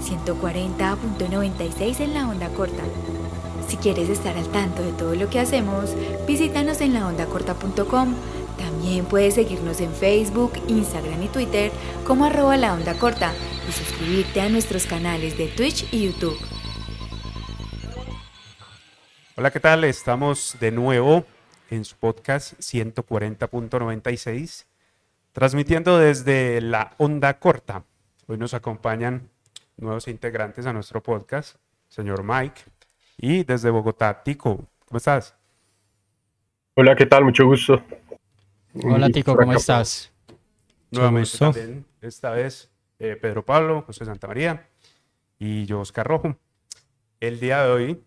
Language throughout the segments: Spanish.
140.96 en la onda corta. Si quieres estar al tanto de todo lo que hacemos, visítanos en laondacorta.com. También puedes seguirnos en Facebook, Instagram y Twitter como arroba la corta y suscribirte a nuestros canales de Twitch y YouTube. Hola, ¿qué tal? Estamos de nuevo en su podcast 140.96, transmitiendo desde la onda corta. Hoy nos acompañan nuevos integrantes a nuestro podcast, señor Mike, y desde Bogotá, Tico. ¿Cómo estás? Hola, ¿qué tal? Mucho gusto. Hola, Tico, ¿cómo estás? Nuevamente también, esta vez eh, Pedro Pablo, José Santa María y yo, Oscar Rojo. El día de hoy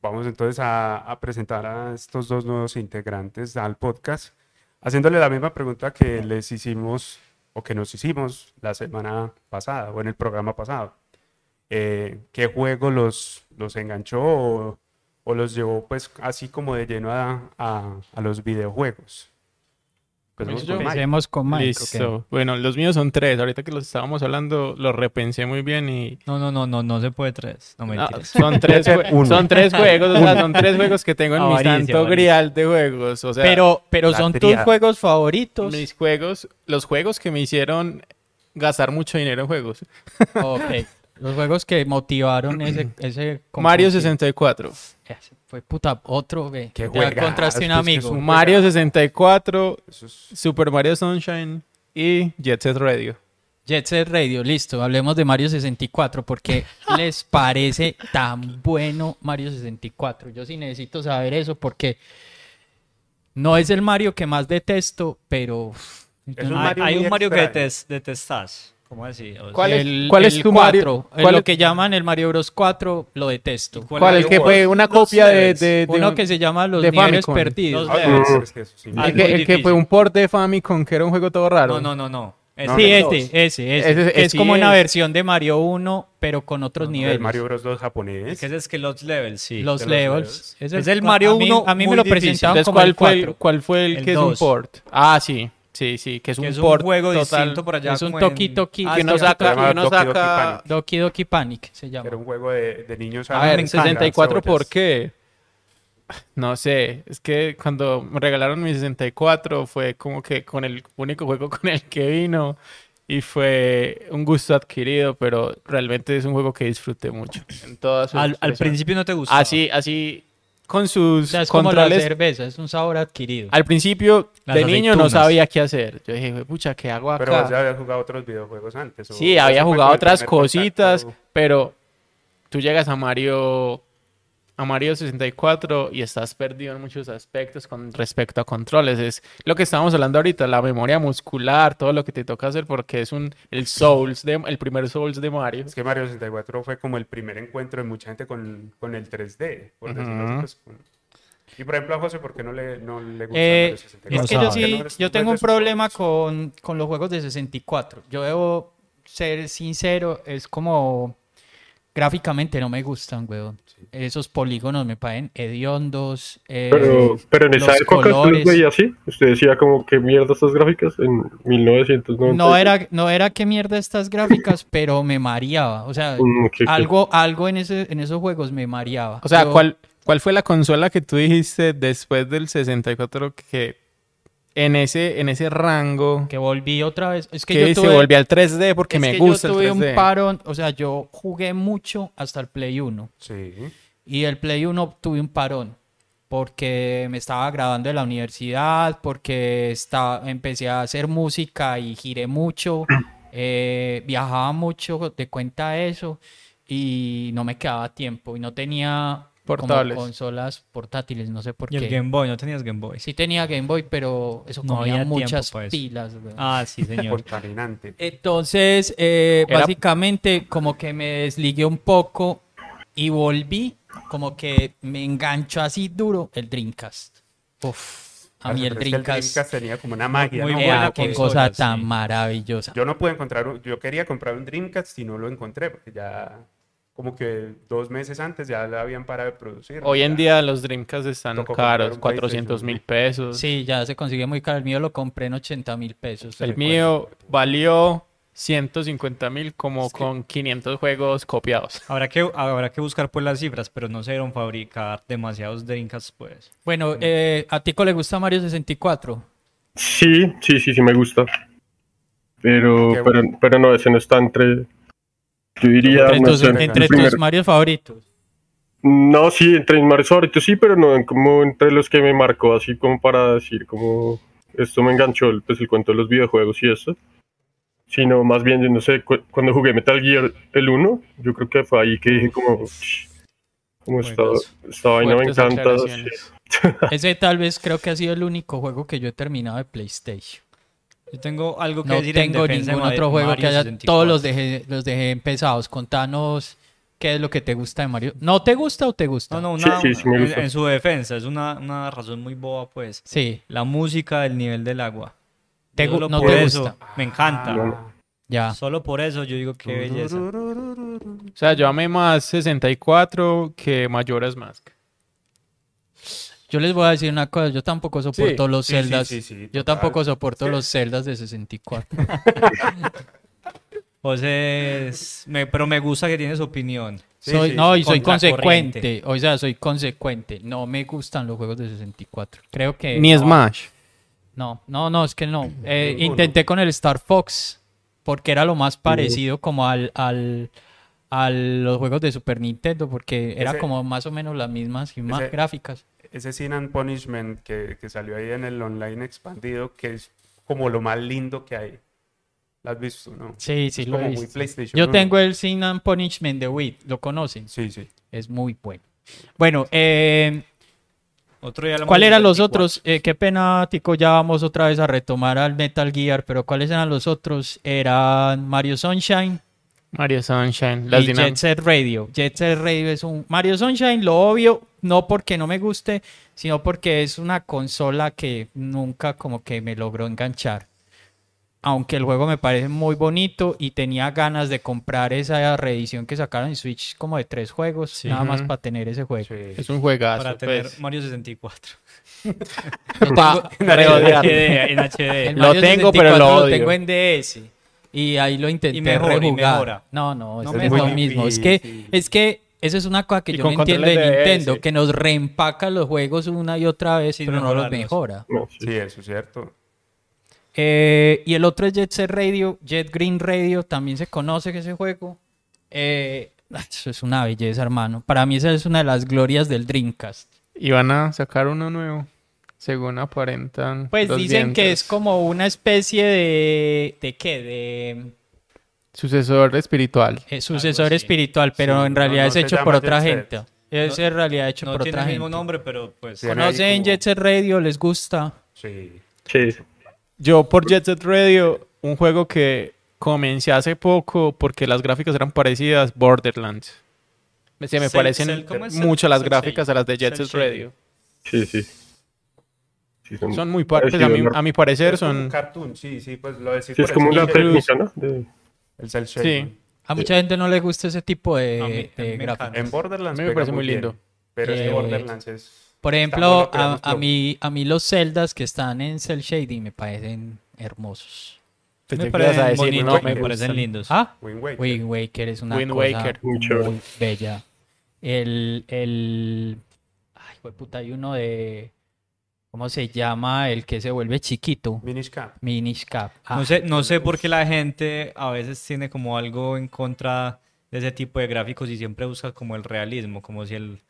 vamos entonces a, presentar a estos dos nuevos integrantes al podcast, haciéndole la misma pregunta que les hicimos o que nos hicimos la semana pasada o en el programa pasado. Eh, ¿Qué juego los, los enganchó o, los llevó pues así como de lleno a, a los videojuegos? Pues Empecemos con Mike. Listo. Bueno, los míos son tres. Ahorita que los estábamos hablando, los repensé muy bien y... No, no, no, no, no se puede tres. No me son, tres son tres juegos, o sea, son tres juegos que tengo en mi santo grial de juegos. O sea, pero pero son tus juegos favoritos. Mis juegos, los juegos que me hicieron gastar mucho dinero en juegos. Ok. Los juegos que motivaron ese... ese Mario 64. Fue puta, otro, ve. Que encontraste un amigo. Mario 64, Super Mario Sunshine y Jet Set Radio. Jet Set Radio, listo. Hablemos de Mario 64 porque les parece tan bueno Mario 64. Yo sí necesito saber eso porque no es el Mario que más detesto, pero... hay, un Mario que detestas. ¿Cuál, es, ¿Cuál es tu Mario? ¿Cuál lo que llaman el Mario Bros 4 lo detesto. ¿Cuál, es que fue una copia de, de, Uno que se llama Los Niveles Perdidos. el, que, fue un port de Famicom que era un juego todo raro. No, no, no, no. sí, este, ese, ese, es como una versión de Mario 1, pero con otros niveles. El Mario Bros 2 japonés. Ese es que los levels, sí. Los levels. Es el, Mario 1 A mí, me lo presentaron como ¿cuál, fue, ¿Cuál fue el que es un port? Ah, sí. Sí, sí, que es un, juego distinto por allá. Es un Toki Toki. que no saca, que no saca... Doki Doki Panic se llama. Era un juego de, de niños. A ver, 64, ¿por qué? No sé, es que cuando me regalaron mi 64 fue como que con el único juego con el que vino y fue un gusto adquirido, pero realmente es un juego que disfruté mucho. En todas al, al, principio no te gustó. Así, así con sus es como la cerveza, es un sabor adquirido. Al principio, de niño no sabía qué hacer. Yo dije, pucha, ¿qué hago acá? Pero ya había jugado otros videojuegos antes. Sí, había jugado otras cositas, pero tú llegas a Mario a Mario 64 y estás perdido en muchos aspectos con respecto a controles. Es lo que estábamos hablando ahorita, la memoria muscular, todo lo que te toca hacer porque es un el Souls de, el primer Souls de Mario. Es que Mario 64 fue como el primer encuentro de mucha gente con, con el 3D, por decirlo así. Pues, y por ejemplo a José, ¿por qué no le, no le gusta eh, Mario 64? Es que yo sí, yo tengo un problema con, con los juegos de 64. Yo debo ser sincero, es como Gráficamente no me gustan, weón. Esos polígonos me parecen hediondos. Eh, pero, pero en esa época usted veía así. Usted decía como que mierda estas gráficas en 1990. No era, no era que mierda estas gráficas, pero me mareaba. O sea, mm, algo, algo en, ese, en esos juegos me mareaba. O sea, ¿cuál, ¿cuál fue la consola que tú dijiste después del 64 que en ese, en ese rango. Que volví otra vez. Es que, yo tuve, se volví al 3D porque me gusta yo tuve un parón, o sea, yo jugué mucho hasta el Play 1. Sí. Y el Play 1 tuve un parón porque me estaba graduando de la universidad, porque estaba, empecé a hacer música y giré mucho, eh, viajaba mucho, te cuenta eso, y no me quedaba tiempo y no tenía portables. consolas portátiles, no sé por qué. ¿Y el Game Boy? ¿No tenías Game Boy? Sí tenía Game Boy, pero eso no comía muchas pilas. Ah, sí, señor. Entonces, eh, básicamente, como que me desligué un poco y volví, como que me enganchó así duro el Dreamcast. Uf. A mí el Dreamcast, tenía como una magia. Muy buena, qué cosa tan maravillosa. Yo no pude encontrar, yo quería comprar un Dreamcast y no lo encontré porque ya como que dos meses antes ya la habían parado de producir. Hoy en día los Dreamcast están caros, 400 mil pesos. Sí, ya se consigue muy caro. El mío lo compré en 80 mil pesos. El mío valió 150 mil como con 500 juegos copiados. Habrá que, habrá que buscar pues las cifras, pero no se dieron fabricar demasiados Dreamcast pues. Bueno, eh, ¿a Tico le gusta Mario 64? Sí, sí, sí, sí me gusta. Pero, pero, pero no, ese no está entre... Yo diría... Entre, tus, Mario favoritos. No, sí, entre mis Mario favoritos sí, pero no como entre los que me marcó, así como para decir como... Esto me enganchó, pues el cuento de los videojuegos y eso sino más bien, no sé, cuando jugué Metal Gear el 1, yo creo que fue ahí que dije como, como esta, esta vaina me encanta. Ese tal vez creo que ha sido el único juego que yo he terminado de PlayStation. Yo tengo algo que no decir tengo ningún otro juego que haya, todos los dejé, los dejé empezados. Contanos qué es lo que te gusta de Mario. ¿No te gusta o te gusta? No, no, en, su defensa, es una, una razón muy boba, pues. Sí. La música del nivel del agua no te gusta. Me encanta. Ah. ya. Solo por eso yo digo que belleza. O sea, yo amé más 64 que Majora's Mask. Yo les voy a decir una cosa, yo tampoco soporto los celdas. yo tampoco soporto los celdas de 64. Pues me, pero me gusta que tienes opinión. Soy, no, y soy consecuente. O sea, soy consecuente. No me gustan los juegos de 64. Creo que. Ni Smash. No, no, no, es que no. Eh, intenté con el Star Fox porque era lo más parecido como al, al a los juegos de Super Nintendo porque era como más o menos las mismas y más gráficas. Ese Sin and Punishment que, que, salió ahí en el online expandido que es como lo más lindo que hay. ¿Lo has visto, no? Sí, sí, lo he visto. Yo tengo el Sin and Punishment de Wii, ¿lo conocen? Sí, sí. Es muy bueno. Bueno, eh, ¿Cuáles eran los otros? Eh, qué pena, Tico, ya vamos otra vez a retomar al Metal Gear, pero ¿cuáles eran los otros? Eran Mario Sunshine. Mario Sunshine, y Jet Set Radio. Jet Set Radio es un... Mario Sunshine, lo obvio, no porque no me guste, sino porque es una consola que nunca como que me logró enganchar aunque el juego me parece muy bonito y tenía ganas de comprar esa reedición que sacaron en Switch como de tres juegos, nada más para tener ese juego. Es un juegazo. Para tener pues. Mario 64. en HD, lo tengo, pero lo, tengo en DS. Y ahí lo intenté y rejugar. No, no, es, lo mismo. Es que, es que esa es una cosa que yo no entiendo de Nintendo, que nos reempaca los juegos una y otra vez, pero no los mejora. sí, eso es cierto. Eh, y el otro es Jet Set Radio, Jet Green Radio, también se conoce que ese juego. Eh, eso es una belleza, hermano. Para mí esa es una de las glorias del Dreamcast. Y van a sacar uno nuevo, según aparentan. Pues dicen que es como una especie de... ¿De qué? De... Sucesor espiritual. Es sucesor espiritual, pero en realidad es hecho por otra gente. Es en realidad hecho por otra gente. No tiene el mismo nombre, pero pues... ¿Conocen Jet Set Radio? ¿Les gusta? Sí. Sí. Yo por Jet Set Radio, un juego que comencé hace poco porque las gráficas eran parecidas, Borderlands. Se me parecen mucho las gráficas a las de Jet Set Radio. Sí, sí. son, muy parecidas, a, mi, a mi parecer son... cartoon, sí, sí, pues lo decís. Sí, es como una técnica, ¿no? El cel shading. Sí. A mucha gente no le gusta ese tipo de, gráficas. En Borderlands me parece muy lindo. pero es que Borderlands es por ejemplo, a, mí, a mí los celdas que están en Cell Shading me parecen hermosos. me parecen bonitos, me, parecen lindos. ¿Ah? Wind Waker. es una cosa muy bella. El, el... Ay, puta, hay uno de... ¿Cómo se llama? El que se vuelve chiquito. Minish Cap. Minish Cap. no, ah. sé, no sé por qué la gente a veces tiene como algo en contra de ese tipo de gráficos y siempre busca como el realismo, como si el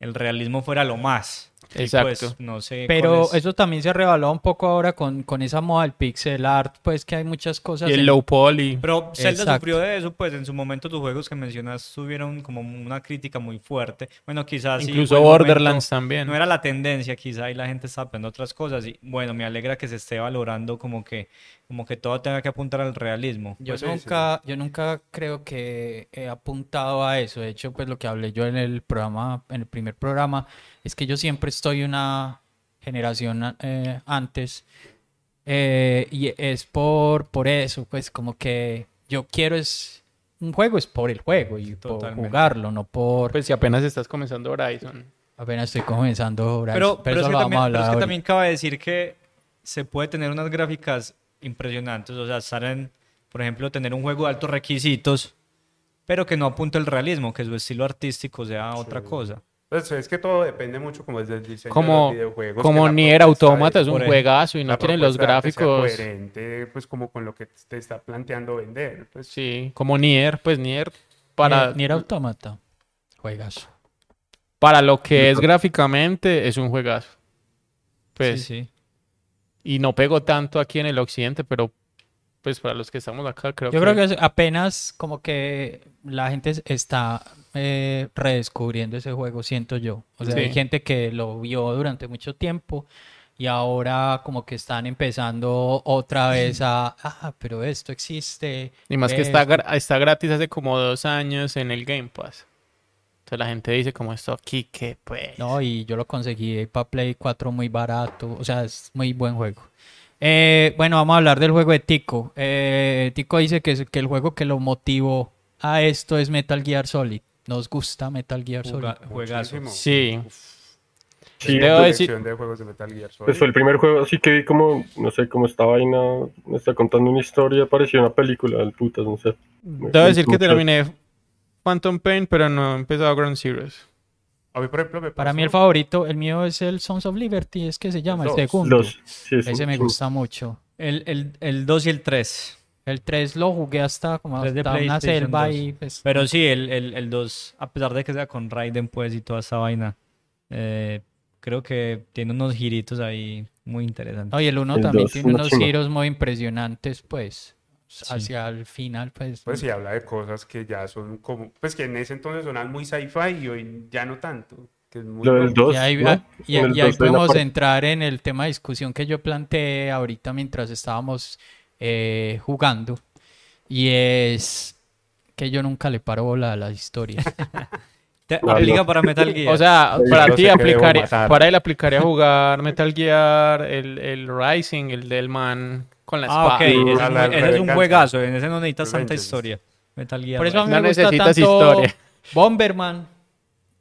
el realismo fuera lo más. Pues, Exacto. no sé Pero eso también se ha revalado un poco ahora con, con esa moda del pixel art, pues que hay muchas cosas. Y el low poly. Pero Zelda sufrió de eso, pues en su momento tus juegos que mencionas tuvieron como una crítica muy fuerte. Bueno, quizás. Incluso Borderlands también. No era la tendencia, quizá, y la gente está aprendiendo otras cosas. Y bueno, me alegra que se esté valorando como que como que todo tenga que apuntar al realismo. Yo pues nunca, yo nunca creo que he apuntado a eso. De hecho, pues lo que hablé yo en el programa, en el primer programa, es que yo siempre estoy una generación eh, antes. Eh, y es por, por eso, pues como que yo quiero es un juego es por el juego y por jugarlo, no por... Pues si apenas estás comenzando Horizon. Apenas estoy comenzando Horizon. Pero, pero, es, que también, pero es que también cabe decir que se puede tener unas gráficas impresionantes. O sea, estar en por ejemplo, tener un juego de altos requisitos, pero que no apunte el realismo, que su estilo artístico sea otra cosa. Pues es que todo depende mucho como desde el diseño Como, de los videojuegos. como Nier Automata es- es un juegazo y no tienen los arte sea gráficos. coherente, pues como con lo que te está planteando vender. Pues, Sí, como Nier, pues Nier para, Nier, Nier Automata. Juegazo. para lo que es gráficamente es un juegazo. Pues, sí, sí. y no pegó tanto aquí en el occidente, pero pues para los que estamos acá creo Yo que creo que es apenas como que la gente es- está eh, redescubriendo ese juego, siento yo. O sea, Sí. hay gente que lo vio durante mucho tiempo y ahora como que están empezando otra vez a, ah, pero esto existe. Y más que está, esto". gra- está gratis hace como dos años en el Game Pass. Entonces la gente dice como esto aquí que pues... No, y yo lo conseguí para Play 4 muy barato. O sea, es muy buen juego. Eh, bueno, vamos a hablar del juego de Tico. Eh, Tico dice que, que el juego que lo motivó a esto es Metal Gear Solid. Nos gusta Metal Gear Solid. Juga- juegazo. Sí. Sí, debo decir- de juegos de Metal Gear Solid. Pues fue el primer juego así que vi como, no sé, como esta vaina me está contando una historia, parecía una película del putas, no sé. Debo me decir que terminé Phantom Pain, pero no he empezado Ground Zeroes. A mí, por ejemplo, me Para mí el favorito, el mío es el Sons of Liberty, es que se llama, el dos. segundo. Los, sí, es Ese un- me gusta mucho. El, el, el 2 y el 3. El 3 lo jugué hasta como de hasta una selva 2. y pues, Pero sí, el, el, el 2, a pesar de que sea con Raiden, pues, y toda esa vaina, eh, creo que tiene unos giritos ahí muy interesantes. No, y el 1 El también dos, tiene una unos chimba. giros muy impresionantes, pues, hacia el final, pues. Pues sí, habla de cosas que ya son como, pues que en ese entonces sonaban muy sci-fi y hoy ya no tanto. Que es muy Lo del loco. 2, Y ahí, ¿no? y- y ahí 2 podemos entrar en el tema de discusión que yo planteé ahorita mientras estábamos eh, jugando. Y es que yo nunca le paro bola a la historia. Te Claro. aplica para Metal Gear. O sea, Sí, para ti aplicaría, para él aplicaría jugar Metal Gear, el, el Rising, el del man con la ah, espada. ok, ese, Ah, es, la ese es un juegazo, en ese no necesitas tanta historia. Metal Gear. Por eso a mí No me gusta tanto historia. Bomberman,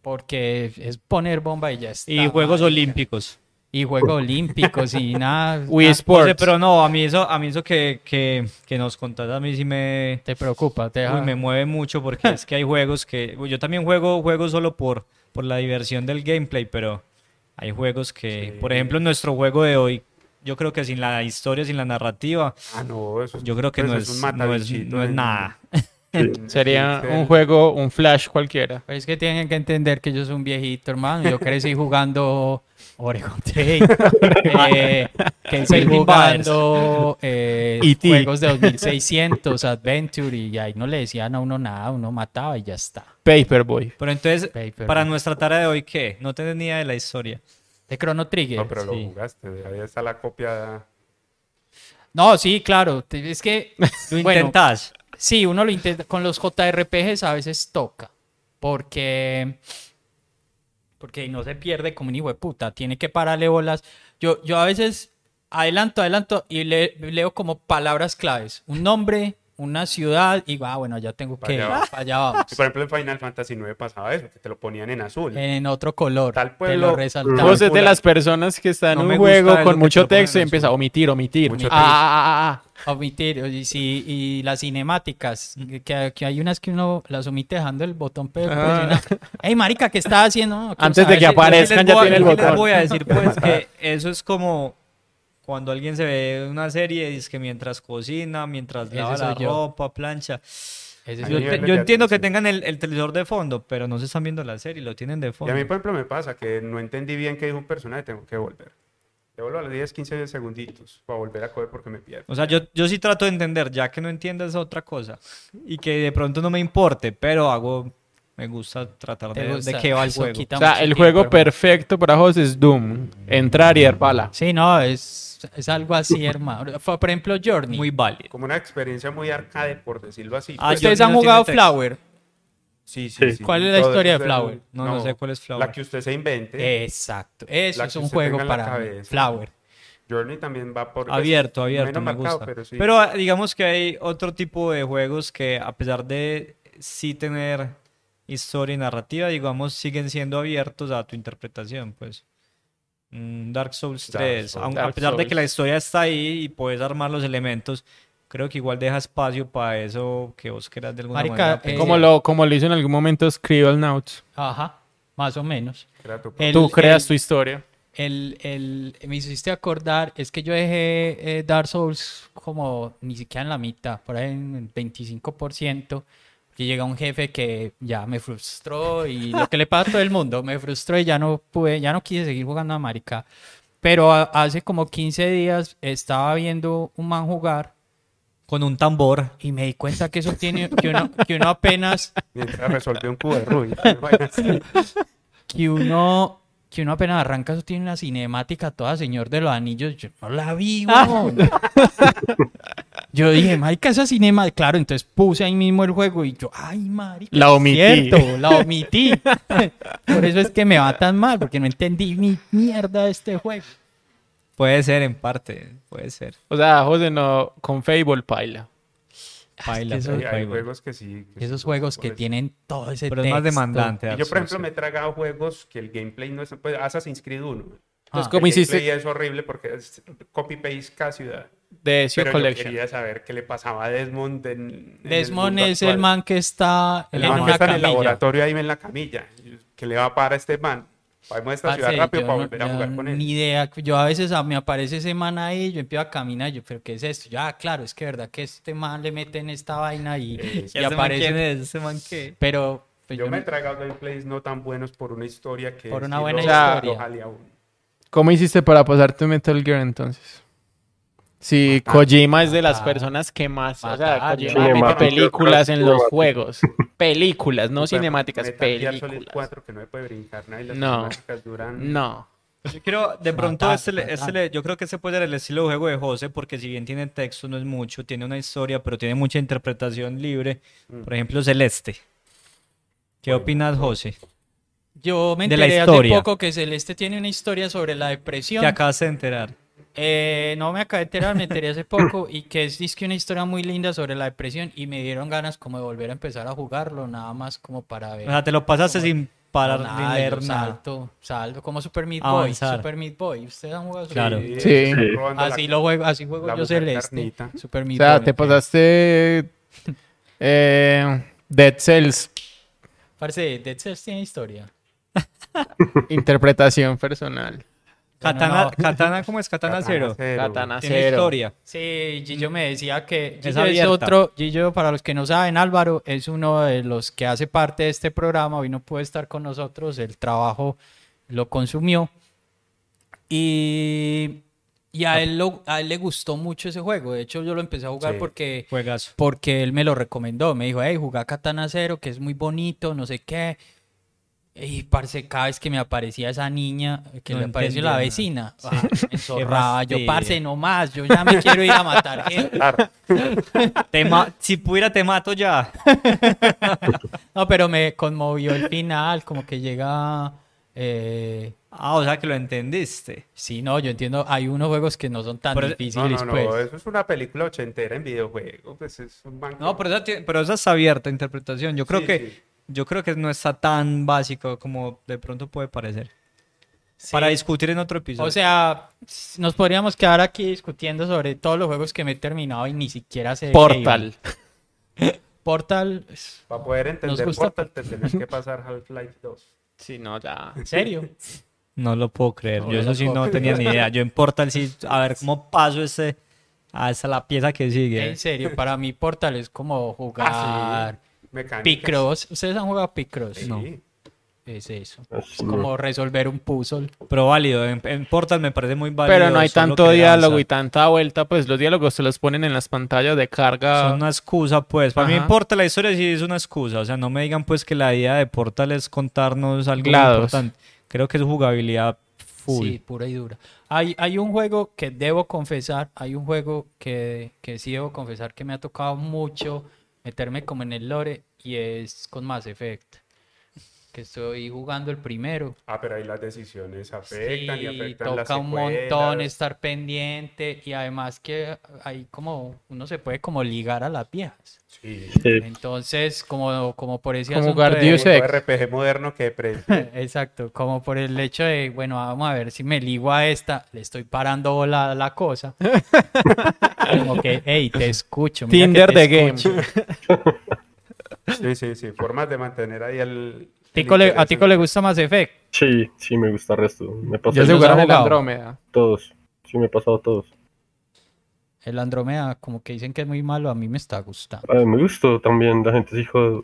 porque es poner bomba y ya está. Y Juegos. Olímpicos. Y Juegos Olímpicos y nada. Wii nada Sports. Pero no, a mí eso, a mí eso que, que, que nos contás a mí sí me, Te preocupa, te deja- uy, me mueve mucho porque es que hay juegos que... Yo también juego juegos solo por, por la diversión del gameplay, pero hay juegos que... Sí. Por ejemplo, nuestro juego de hoy, yo creo que sin la historia, sin la narrativa, Ah, no, eso es, yo creo que pues no, es no, es, no nada. en- Sería un juego, un flash cualquiera. Es que tienen que entender que yo soy un viejito, hermano. Yo crecí jugando Oregon Trail. eh, Pelvin jugando eh, E.T.. juegos de 2600, Adventure, y ahí no le decían a uno nada, uno mataba y ya está. Paperboy. Pero entonces, para nuestra tarea de hoy, ¿qué? No tenés ni idea de la historia. De Chrono Trigger. No, pero lo Sí. jugaste, ahí está la copia. No, sí, claro. Es que, Lo bueno, intentás. sí, uno lo intenta. Con los JRPGs a veces toca. Porque. Porque no se pierde como un hijo de puta. Tiene que pararle bolas. Yo, yo a veces adelanto, adelanto y le- leo como palabras claves. Un nombre, una ciudad y va, bueno, ya tengo que. Para allá va. para allá vamos. Y por ejemplo, en Final Fantasy IX pasaba eso, que te lo ponían en azul. En otro color. Tal te pueblo- lo resaltaba. Vos es de las personas que están No en un juego con mucho te texto y empieza a omitir, omitir. Mucho Ah, ah, ah, ah. Omitir, y, sí, y las cinemáticas, que, que hay unas que uno las omite dejando el botón pe- Ah. presionado. Ey, marica, ¿qué estás haciendo? No, Antes de que aparezcan, ya voy a- tiene el les botón. voy a decir pues que eso es como cuando alguien se ve una serie y dice que mientras cocina, mientras Ese lava la soy yo. ropa, plancha. Ese Yo, te- yo entiendo que atención. tengan el, el televisor de fondo, pero no se están viendo la serie, lo tienen de Y fondo. a mí, por ejemplo, me pasa que no entendí bien qué dijo un personaje, tengo que volver. Devuelvo a los 10, 15 segunditos para volver a coger porque me pierdo. O sea, yo, yo sí trato de entender, ya que no entiendas otra cosa y que de pronto no me importe, pero hago, me gusta tratar de, de gusta, qué va el eso juego. O sea, el juego perfecto para vos es Doom. Entrar y dar pala. Sí, no, es, es algo así, hermano. Fue, Por ejemplo, Journey. Muy válido. Como una experiencia muy arcade, por decirlo así. Ah, Pues, ¿Ustedes han no jugado. Flower? sí, sí. sí, ¿Cuál es la Todo historia de el- Flower? No, no sé cuál es Flower. La que usted se invente. Exacto. Eso es que un juego para. Flower. Journey también va por... pues, Abierto, abierto, me marcado, gusta. pero sí. Pero digamos que hay otro tipo de juegos que a pesar de sí tener historia y narrativa, digamos, siguen siendo abiertos a tu interpretación, pues. Mm, Dark Souls Dark 3, Souls. aun- Dark a pesar de Souls. que la historia está ahí y puedes armar los elementos, creo que igual deja espacio para eso que vos quieras de alguna Marica, manera. eh, Como lo, como lo hizo en algún momento Scribblenauts. Ajá, más o menos. El- Tú creas el- tu historia. El, el, me hiciste acordar, es que yo dejé eh, Dark Souls como ni siquiera en la mitad, por ahí en el 25%, que llega un jefe que ya me frustró y lo que le pasa a todo el mundo, me frustró y ya no pude, ya no quise seguir jugando a Marica. Pero a- hace como 15 días estaba viendo un man jugar Con un tambor. y me di cuenta que eso tiene, que uno, que uno apenas, Mientras resolvió un cubo de Rubik. que uno, que uno apenas arranca, eso tiene una cinemática toda Señor de los Anillos. Yo no la vi. Yo dije, marica, esa cinema, claro, entonces puse ahí mismo el juego y yo, ay, marica, La es omití. Cierto, la omití. Por eso es que me va tan mal, porque no entendí ni mierda de este juego. Puede ser en parte, puede ser. O sea, José, no, con Fable paila. Baila, eso- Sí, baila, hay juegos que sí. que Esos sí, juegos que eso. tienen todo ese Pero es más texto. demandante. Y yo, por ejemplo, me he tragado juegos que el gameplay no es. Pues, Assassin's Creed 1. Entonces, Ah. ¿cómo el hiciste es horrible porque es copy-paste cada ciudad. De Ezio Pero yo Collection? quería saber qué le pasaba a Desmond en, en el Desmond mundo es el actual. man que está El en man que una está en el camilla. laboratorio ahí en la camilla. ¿Qué le va a parar a este man? Vamos a esta ciudad Parce, rápido yo para no- volver a jugar con él. Ni idea. Yo a veces a- me aparece ese man ahí, yo empiezo a caminar, yo, pero ¿qué es esto? Ya, claro, es que verdad que este man le mete en esta vaina y, Eh, y ¿Y ese man aparece. quién es? ¿Ese man qué? Pero pues, Yo yo me he tragado gameplays no tan buenos por una historia que. Por una buena lo- historia. lo. ¿Cómo hiciste para pasarte Metal Gear entonces? Si Kojima es de las personas que más, o sea, Kojima mete películas en los juegos. Películas, no cinemáticas, Metal Gear Solid películas. 4 que no se puede brincar nada y las No. cinemáticas duran. No. Pues yo quiero, de pronto, Matar, este, este yo creo que este puede ser el estilo de juego de José, porque si bien tiene texto, no es mucho, tiene una historia, pero tiene mucha interpretación libre. Mm. Por ejemplo, Celeste. ¿Qué opinas, José? yo me de la enteré hace poco que Celeste tiene una historia sobre la depresión. Te acabas de enterar. Eh, no me acabé de enterar, me enteré hace poco y que es que una historia muy linda sobre la depresión y me dieron ganas como de volver a empezar a jugarlo, nada más como para ver. O sea, te lo pasaste sin parar No, nada, leer nada. Salto, salto, como Super Meat Boy, Avanzar. Super Meat Boy. ¿Ustedes han jugado Super Claro. Meat Boy? Sí. robando la- Así lo juego, así juego yo Celeste. carnita. Super O Meat sea, Boy. te pasaste eh, Dead Cells, Parce, Dead Cells tiene historia. interpretación personal. Katana, no. Katana, ¿cómo es? Katana, cero. Katana Tiene cero. historia. Sí, Gillo me decía que Es Gillo es, abierta. otro, Gillo, para los que no saben, Álvaro es uno de los que hace parte de este programa, hoy no puede estar con nosotros, el trabajo lo consumió y, y a, él lo- a él le gustó mucho ese juego, de hecho yo lo empecé a jugar Sí. porque, Juegazo. porque él me lo recomendó, me dijo, hey, jugá Katana Zero, que es muy bonito, no sé qué. Y parce, cada vez que me aparecía esa niña, que No le apareció la vecina, ah, me zorraba. Yo, parce, no más, yo ya me quiero ir a matar gente. Te ma- si pudiera, te mato ya. No, pero me conmovió el final, como que llega. eh, Ah, o sea que lo entendiste. sí, no, yo entiendo. Hay unos juegos que no son tan Pero- No, difíciles, no, no, pues. eso es una película ochentera en videojuego. Pues es un banco. No, pero esa, pero esa es abierta interpretación. Yo creo Sí, que sí. Yo creo que no está tan básico como de pronto puede parecer. Sí. Para discutir en otro episodio. O sea, nos podríamos quedar aquí discutiendo sobre todos los juegos que me he terminado y ni siquiera sé. Portal. Portal, Para poder entender gusta- Portal te tenés que pasar Half-Life 2. Sí, no, ya. ¿en serio? no lo puedo creer. No yo eso sí no tenía ni idea. Yo en Portal sí, a ver cómo paso ese hasta la pieza que sigue. En serio, para mí Portal es como jugar Ah, sí. Mecánicas. Picross. ¿Ustedes han jugado Picross? Sí. No. Es eso. Así Es como resolver un puzzle. Pero válido. En, en Portal me parece muy válido. Pero no hay tanto diálogo y tanta vuelta, pues los diálogos se los ponen en las pantallas de carga. Son una excusa, pues. Para mí. Portal, la historia sí es una excusa. O sea, no me digan, pues, que la idea de Portal es contarnos algo importante. Creo que es jugabilidad full. Sí, pura y dura. Hay, hay un juego que debo confesar, hay un juego que, que sí debo confesar que me ha tocado mucho meterme como en el lore y es con Mass Effect. que estoy jugando el primero. Ah, pero ahí las decisiones afectan y Sí, afectan las toca un montón estar pendiente y además que hay como, uno se puede como ligar a las viejas. Sí. Entonces, como, como por ese Como de-. RPG moderno que Exacto, como por el hecho de, bueno, vamos a ver si me ligo a esta, le estoy parando bola a la cosa. Como que, hey, te escucho. mira que Tinder te de game. Sí, sí, sí. Formas de mantener ahí el. el Tico le- ¿A Tico le gusta más Effect? Sí, sí, me gusta el resto. Me pasé Ya se los jugaron ha el. Andrómeda. todos. Sí, me he pasado todos. El Andrómeda, como que dicen que es muy malo, a mí me está gustando. A mí me gustó también. La gente dijo. Lo-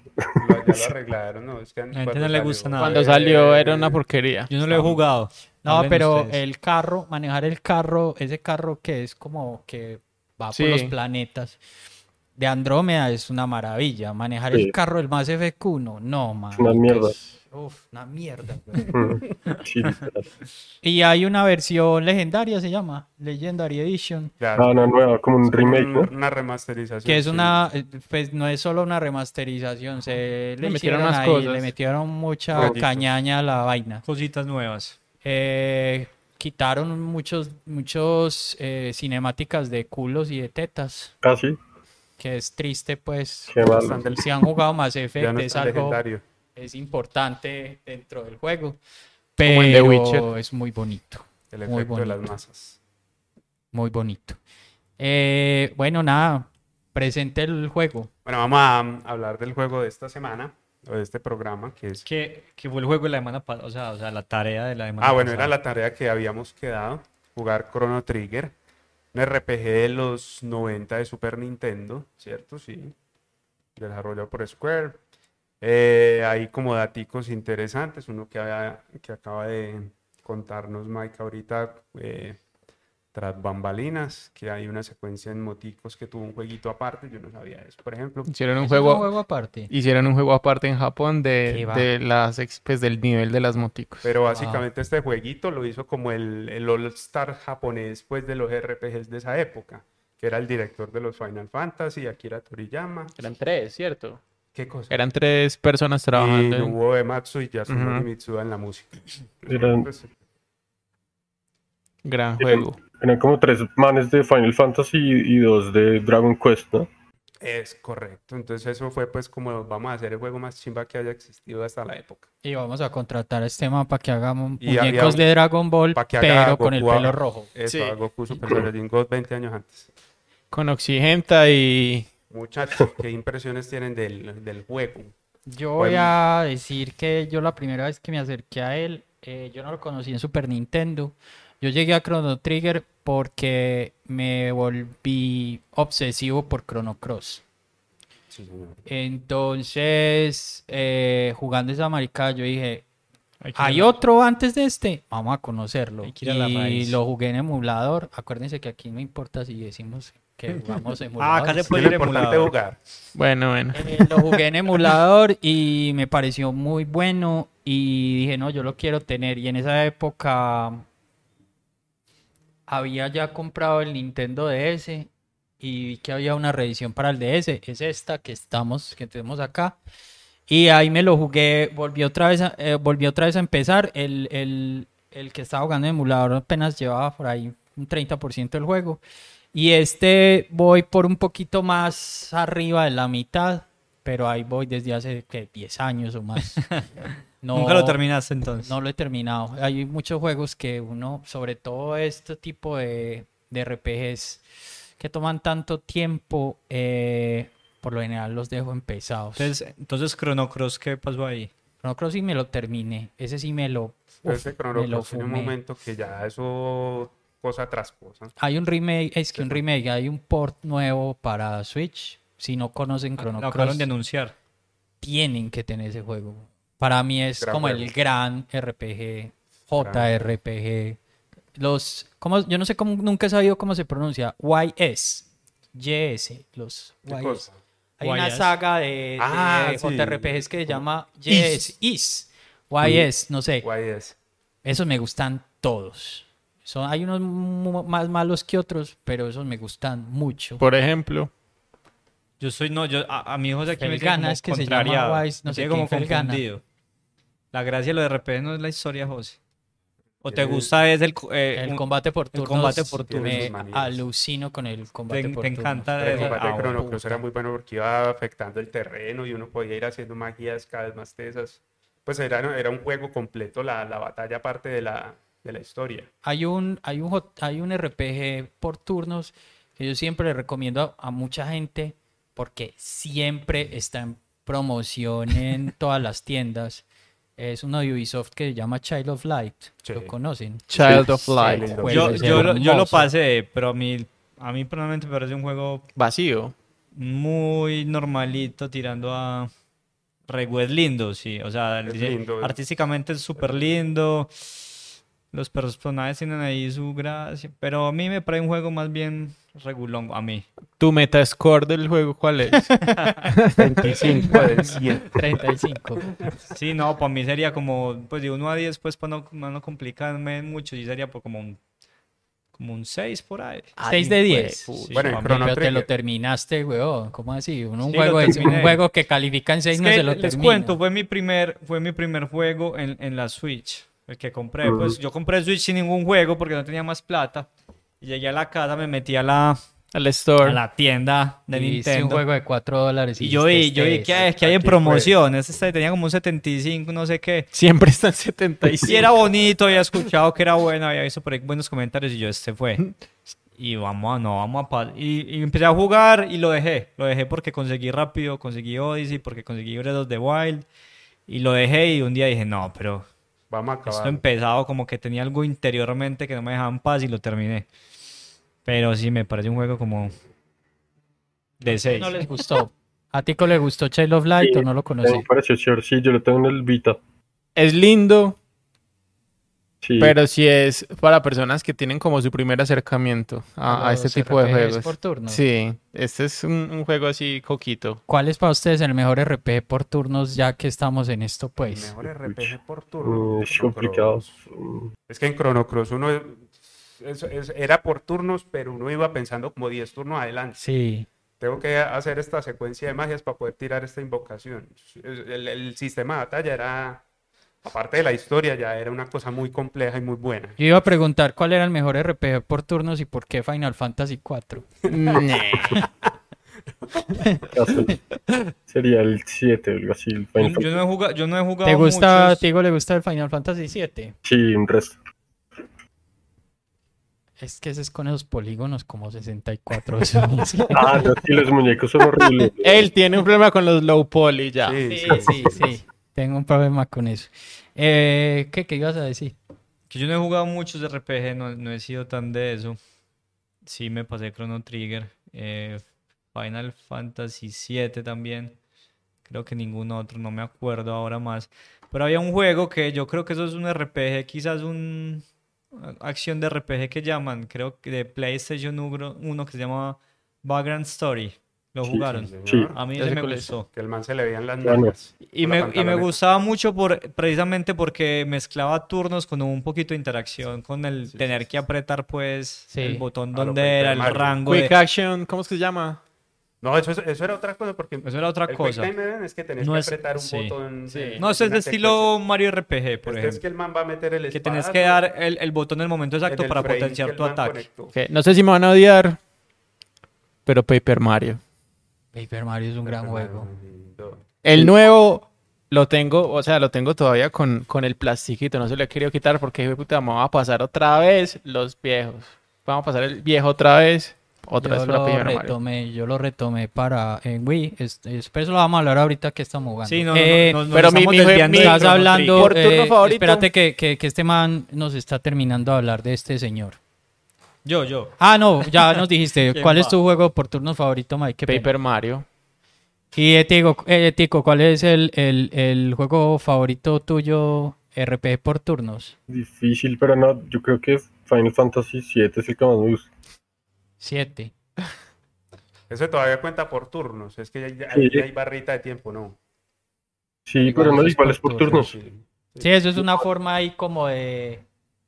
ya lo arreglaron, ¿no? Es que La gente cuando no le salió- gusta nada. Cuando salió era una porquería. Yo no lo he jugado. No, Hablen pero ustedes. el carro, manejar el carro, ese carro que es como que va Sí. por los planetas de Andrómeda es una maravilla. Manejar Sí. el carro del Mass Effect 1, no, man. una mierda. Uf, una mierda. Mm, y hay una versión legendaria, se llama Legendary Edition, Ya, Ah, una nueva, como un remake, un- ¿no? Una remasterización. que es sí. una, pues no es solo una remasterización, se le, metieron más ahí, cosas. le metieron mucha cañaña a la vaina. Cositas nuevas. Eh, quitaron muchos, muchos eh, cinemáticas de culos y de tetas, Ah, sí. Que es triste, pues. Bastante- Si han jugado Ya Effect, no es es algo, legendario. es importante dentro del juego. Como en The Pero Witcher. es muy bonito, El Muy efecto de las bonito. masas. muy bonito. Eh, bueno, nada, presente el juego. Bueno, vamos a um, hablar del juego de esta semana, o de este programa, que es... Que, que fue el juego de la semana pasada. O sea, o sea, la tarea de la semana Ah, bueno, era pasada. la tarea que habíamos quedado, jugar Chrono Trigger, un RPG de los 90 de Super Nintendo, ¿cierto? Sí, desarrollado por Square. Eh, hay como daticos interesantes, uno que, había- que acaba de contarnos Mike ahorita, eh, tras bambalinas, que hay una secuencia en moticos que tuvo un jueguito aparte, yo no sabía eso, por ejemplo. Hicieron un ¿Es un juego, aparte. hicieron un juego aparte en Japón ¿Qué de, de las pues, del nivel de las moticos. Pero básicamente este jueguito lo hizo como el, el All-Star japonés pues, de los RPGs de esa época, que era el director de los Final Fantasy, Akira Toriyama. Eran tres, ¿cierto? ¿Qué cosa? Eran tres personas y trabajando. en- Nobuo Ematsu y Yasunori Ujú. Mitsuda en la música. Pues, Gran juego. Eran como tres manes de Final Fantasy y, y dos de Dragon Quest, ¿no? es correcto. Entonces eso fue pues como vamos a hacer el juego más chimba que haya existido hasta la época. Y vamos a contratar a este man para que hagamos Y muñecos de Dragon Ball, que haga pero con el Goku pelo rojo. Eso, Sí. a Goku Super Saiyajin God 20 años antes. Con Oxigenta y Muchachos, ¿qué impresiones tienen del, del juego? Yo voy Bueno. a decir que yo la primera vez que me acerqué a él, eh, yo no lo conocí en Super Nintendo. Yo llegué a Chrono Trigger porque me volví obsesivo por Chrono Cross. Sí. Entonces, eh, jugando esa maricada, yo dije, Hay que ¿hay ir a- otro antes de este? Vamos a conocerlo. Hay que ir a la Y raíz. lo jugué en emulador. Acuérdense que aquí no importa si decimos que jugamos Ah, emulador. acá se puede ir emulador. jugar. bueno, bueno. Eh, lo jugué en emulador y me pareció muy bueno y dije, no, yo lo quiero tener. Y en esa época había ya comprado el Nintendo DS y vi que había una reedición para el DS. Es esta que estamos, que tenemos acá. Y ahí me lo jugué, volví otra vez a, eh, volví otra vez a empezar. El, el, el que estaba jugando en emulador apenas llevaba por ahí un 30% del juego. Y este voy por un poquito más arriba de la mitad, pero ahí voy desde hace ¿qué? 10 años o más. No, Nunca lo terminaste entonces. no lo he terminado. Hay muchos juegos que uno, sobre todo este tipo de, de RPGs que toman tanto tiempo, eh, por lo general los dejo empezados. Entonces, entonces Chrono Cross, ¿qué pasó ahí? Chrono Cross sí me lo terminé. Ese sí me lo, uf, este Chrono me lo Cross tiene un fumé. momento que ya eso cosa tras cosa. Hay un remake, es que un remake, hay un port nuevo para Switch. Si no conocen Chrono Lo acabaron Cross, de anunciar. tienen que tener ese juego. Para mí es Gran como el gran RPG, JRPG. Los, ¿cómo? Yo no sé cómo, nunca he sabido cómo se pronuncia. YS, YS, los ¿Qué YS. cosa? Hay una YS. saga de, de Ah, sí. JRPGs que se llama YS, IS, YS, no sé. Es. Esos me gustan todos. Son, hay unos más malos que otros, pero esos me gustan mucho. Por ejemplo, Yo soy, no, yo, a, a mi hijo aquí me Felgana como es que se llama. Wise, no me sé como Felgana. confundido. La gracia de lo de RPG no es la historia, José. ¿O te Tienes- gusta es el, eh, El combate por turnos. combate por turnos. Me alucino con el combate Te- por te turnos. encanta Pero el combate de Chrono. Cross era muy bueno porque iba afectando el terreno y uno podía ir haciendo magias cada vez más tesas. Pues era, era un juego completo, la, la batalla parte de la, de la historia. Hay un, hay un, hay un RPG por turnos que yo siempre le recomiendo a, a mucha gente porque siempre está en promoción en todas las tiendas. Es uno de Ubisoft que se llama Child of Light. Sí. ¿Lo conocen? Child of Light. Pues yo, lo, yo lo hermoso. pasé, pero a mí, a mí personalmente me parece un juego Vacío. muy normalito, tirando a Regu es lindo, sí. O sea, Es lindo, artísticamente es súper lindo. Los personajes tienen ahí su gracia. Pero a mí me parece un juego más bien regulón. A mí. ¿Tu metascore del juego cuál es? 25 de 100. 35. Sí, no, para mí sería como, pues de 1 a 10, pues para no, no complicarme mucho, sí sería por como un, como un 6 por ahí. 6 de 10. Sí, Bueno, en pa' mí. Chrono Pero te lo terminaste, weón. ¿Cómo así? Uno, un, Sí, juego es- un juego que califica en 6 Es no se lo les termina. cuento, fue mi primer, fue mi primer juego en, en la Switch, el que compré. Pues yo compré Switch sin ningún juego porque no tenía más plata. Y llegué a la casa, me metí a la, El store. a la tienda de Y Nintendo. un juego de 4 dólares. Y yo vi, yo vi este que hay, que hay en aquí fue. promoción. Este tenía como un 75, no sé qué. Siempre está en 75. Y era bonito, había escuchado que era bueno, había visto por ahí buenos comentarios y yo, este fue. Y vamos a, no, vamos a... pa- Y, y empecé a jugar y lo dejé. Lo dejé porque conseguí rápido, conseguí Odyssey, porque conseguí Breath of the Wild. Y lo dejé y un día dije, no, pero Vamos a esto acabar. empezado como que tenía algo interiormente que no me dejaba en paz y lo terminé. Pero sí, me parece un juego como de 6. No les gustó. ¿A Tico le gustó Child of Light Sí, o no lo Me conocí? pareció chévere. Sí, yo lo tengo en el Vita. Es lindo, Sí. pero si es para personas que tienen como su primer acercamiento a, este tipo de juegos. por turno. Sí, este es un, un juego así coquito. ¿Cuál es para ustedes el mejor RPG por turnos ya que estamos en esto, El pues? mejor RPG por Mm, turno. es Chrono complicado. Cross. Es que en Chrono Cross uno es- es- era por turnos, pero uno iba pensando como 10 turnos adelante. Sí. Tengo que hacer esta secuencia de magias para poder tirar esta invocación. El, el sistema de batalla era, aparte de la historia, ya era una cosa muy compleja y muy buena. Yo iba a preguntar cuál era el mejor RPG por turnos y por qué Final Fantasy 4. Caso- Sería el 7 o algo así. el Final Yo no he jugado, yo no he jugado ¿Te gusta, muchos. Tigo le gusta el Final Fantasy 7? Sí, un resto. Es que ese es con esos polígonos como 64. Ah, no, sí, los muñecos son horribles. Él tiene un problema con los low poly ya. Sí, Sí, sí, sí. Tengo un problema con eso. Eh, ¿qué, ¿Qué ibas a decir? Que yo no he jugado muchos de RPG, no, he sido tan de eso. Sí, me pasé Chrono Trigger. eh, Final Fantasy VII también. Creo que ningún otro, no me acuerdo ahora más. Pero había un juego que yo creo que eso es un RPG, quizás un acción de RPG que llaman, creo que de PlayStation 1, uno que se llama Vagrant Story. ¿Lo jugaron? Sí. A mí me gustó. Que el man se le veían las nalgas. Y me, y me gustaba mucho por, precisamente porque mezclaba turnos con un poquito de interacción, con el Sí, tener sí, que apretar pues Sí. el botón A lo donde era, el Mario. rango. Quick de- Action, ¿cómo es que se llama? No, eso, es- eso era otra cosa porque Eso era otra el cosa. Quick Time Event es que tenés No que es- apretar un sí. botón. Sí. de- No, eso es de estilo Mario RPG, por Este es ejemplo. que el man va a meter el Que tenés que dar el, el botón en el momento en exacto el para potenciar tu ataque. no sé si me van a odiar, pero Paper Mario. Paper Mario es un gran juego. El nuevo lo tengo, o sea, lo tengo todavía con, con el plastiquito, no se lo he querido quitar porque puta, vamos a pasar otra vez los viejos. Vamos a pasar el viejo otra vez, otra yo vez para lo Paper Mario. retomé, yo lo retomé para en Wii. Es, es- pero eso lo vamos a hablar ahorita que estamos jugando. Sí, no, no, Eh, no, nos- nos pero mi- estamos mi- desviando mi- Estás hablando. Por turno eh, favorito. Espérate que, que, que este man nos está terminando de hablar de este señor. Yo, yo. Ah, no, ya nos dijiste. ¿Quién ¿Cuál es tu juego por turno favorito, Mike? Paper Mario. Y eh, Tico, eh, Tico, ¿cuál es el, el, el juego favorito tuyo RPG por turnos? Difícil, pero no, yo creo que Final Fantasy 7 es el que más me gusta. Siete. Eso todavía cuenta por turnos. Es que ya, ya- Sí. ahí hay barrita de tiempo, ¿no? Sí, pero no Igual es por es por turnos. turnos. Sí. Sí, eso es una forma ahí como de,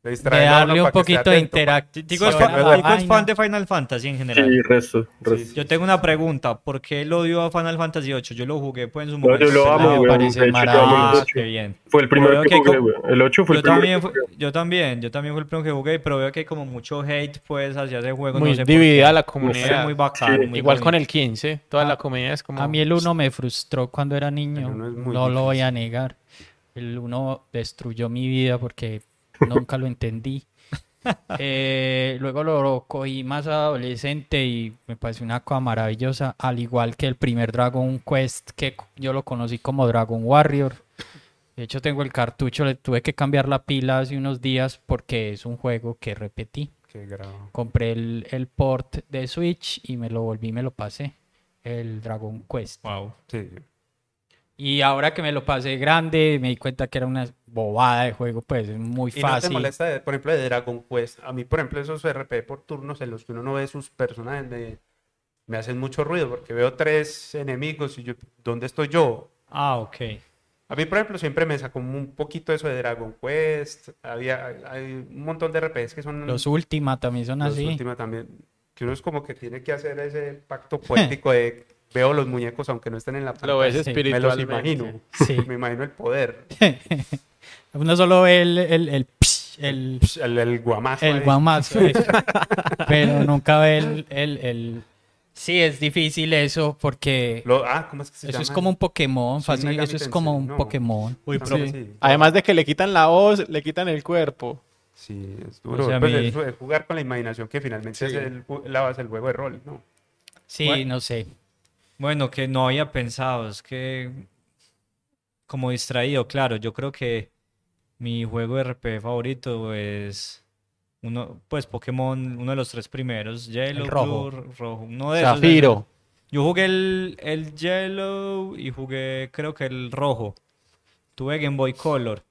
de, darle un poquito de interactividad. Tico es, fan, fan de Final Fantasy en general. Sí, resto, Yo tengo una pregunta. ¿Por qué lo dio a Final Fantasy 8? Yo lo jugué pues en su momento. yo lo amo, güey. Parece ah, qué bien. Fue el primero que, jugué, güey. El 8 fue yo el primero. También yo también, yo también fue el primero que jugué, pero veo que hay como mucho hate pues hacia ese juego. Muy dividida la comunidad. muy bacán. Igual con el 15, toda ah, la comunidad es como... A mí el 1 me frustró cuando era niño, no lo voy a negar. El 1 destruyó mi vida porque nunca lo entendí. Eh, luego lo cogí más adolescente y me pareció una cosa maravillosa, al igual que el primer Dragon Quest que yo lo conocí como Dragon Warrior. De hecho tengo el cartucho, le tuve que cambiar la pila hace unos días porque es un juego que repetí. Compré el, el, port de Switch y me lo volví, me lo pasé. El Dragon Quest. Wow. Sí. Y ahora que me lo pasé grande, me di cuenta que era una bobada de juego, pues es muy fácil. ¿Y no te molesta, por ejemplo, de Dragon Quest? A mí, por ejemplo, esos RP por turnos en los que uno no ve sus personajes me, me hacen mucho ruido porque veo tres enemigos y yo, ¿dónde estoy yo? Ah, ok. A mí, por ejemplo, siempre me sacó un poquito eso de Dragon Quest. Había hay un montón de RPs que son... Los Ultima también son así. Los Ultima también. Que uno es como que tiene que hacer ese pacto poético de veo los muñecos aunque no estén en la pantalla. Lo ves Me los imagino. Me imagino el poder. no solo el, el, el, el, el, el guamazo. El guamazo. pero nunca ve el, el, el... Sí, es difícil eso porque. ah, ¿cómo es que se eso es como un Pokémon, fácil. Eso es como un Pokémon. Uy, Además de que le quitan la voz, le quitan el cuerpo. Sí, es duro. Pues es jugar con la imaginación que finalmente es la base del juego de rol, ¿no? Sí, no sé. Bueno, que no había pensado, es que como distraído, claro, yo creo que mi juego de RP favorito es uno, pues Pokémon, uno de los tres primeros, Yellow, rojo. Blue, rojo, uno de Zafiro. Yo jugué el, el Yellow y jugué creo que el rojo. Tuve Game Boy Color.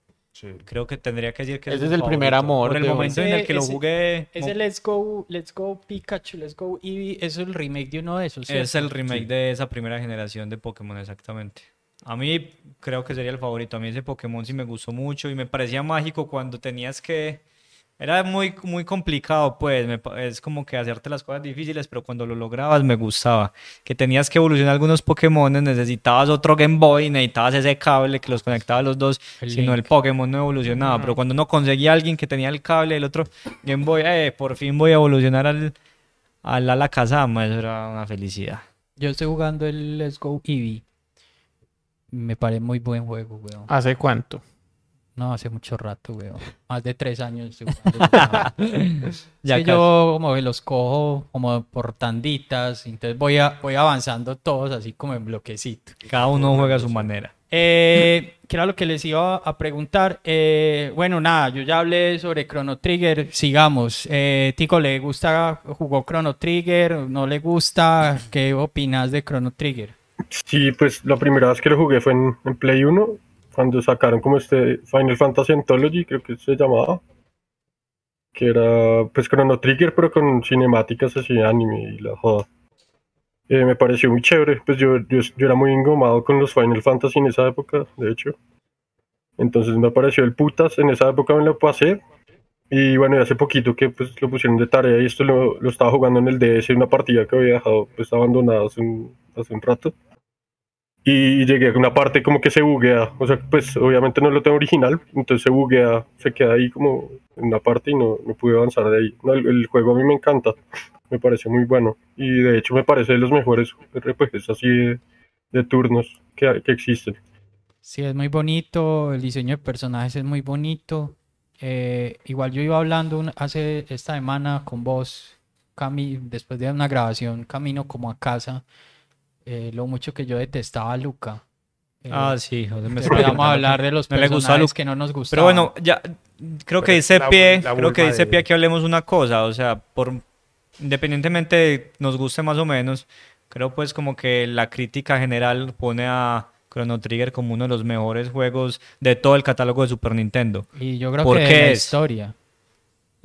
Creo que tendría que decir que ese es, el primer amor. Por el momento en el que lo jugué. Ese Let's Go, Let's Go Pikachu, Let's Go Eevee, es el remake de uno de esos. Es el remake de esa primera generación de Pokémon, exactamente. A mí creo que sería el favorito. A mí ese Pokémon sí me gustó mucho y me parecía mágico cuando tenías que era muy, muy complicado, pues, es como que hacerte las cosas difíciles, pero cuando lo lograbas me gustaba. Que tenías que evolucionar algunos Pokémon, necesitabas otro Game Boy, necesitabas ese cable que los conectaba a los dos, si no el Pokémon no evolucionaba. Pero cuando uno conseguía a alguien que tenía el cable, el otro Game Boy, eh, por fin voy a evolucionar al, al Alakazama, eso era una felicidad. Yo estoy jugando el Let's Go Eevee. Me parece muy buen juego, weón. ¿Hace cuánto? No, hace mucho rato, weón. Más de tres años. ya que yo como que los cojo como por tanditas, entonces voy, a, voy avanzando todos así como en bloquecito. Cada uno juega a su manera. Eh, ¿Qué era lo que les iba a preguntar? Eh, bueno, nada, yo ya hablé sobre Chrono Trigger, sigamos. Eh, Tico, ¿le gusta, jugó Chrono Trigger? ¿No le gusta? ¿Qué opinas de Chrono Trigger? Sí, pues la primera vez que lo jugué fue en, en Play 1 cuando sacaron como este Final Fantasy Anthology, creo que se llamaba, que era pues Chrono Trigger, pero con cinemáticas así, anime y la joda. Eh, me pareció muy chévere, pues yo, yo, era muy engomado con los Final Fantasy en esa época, de hecho. Entonces me pareció el putas, en esa época me lo pasé. Y bueno, hace poquito que pues lo pusieron de tarea y esto lo, lo estaba jugando en el DS, una partida que había dejado pues abandonada hace un, hace un rato y llegué a una parte como que se buguea, o sea, pues obviamente no lo tengo original, entonces se buguea, se queda ahí como en una parte y no, no pude avanzar de ahí. El, juego a mí me encanta, me parece muy bueno y de hecho me parece de los mejores RPGs así de, turnos que, que, existen. Sí, es muy bonito, el diseño de personajes es muy bonito. Eh, igual yo iba hablando hace esta semana con vos, Cami, después de una grabación, camino como a casa eh, lo mucho que yo detestaba a Luca. Eh, ah, sí, José me Vamos a hablar de los personajes que no nos gustaban. Pero bueno, ya creo que dice pie, creo que dice pie que hablemos una cosa, o sea, por independientemente nos guste más o menos, creo pues como que la crítica general pone a Chrono Trigger como uno de los mejores juegos de todo el catálogo de Super Nintendo. Y yo creo que de la historia.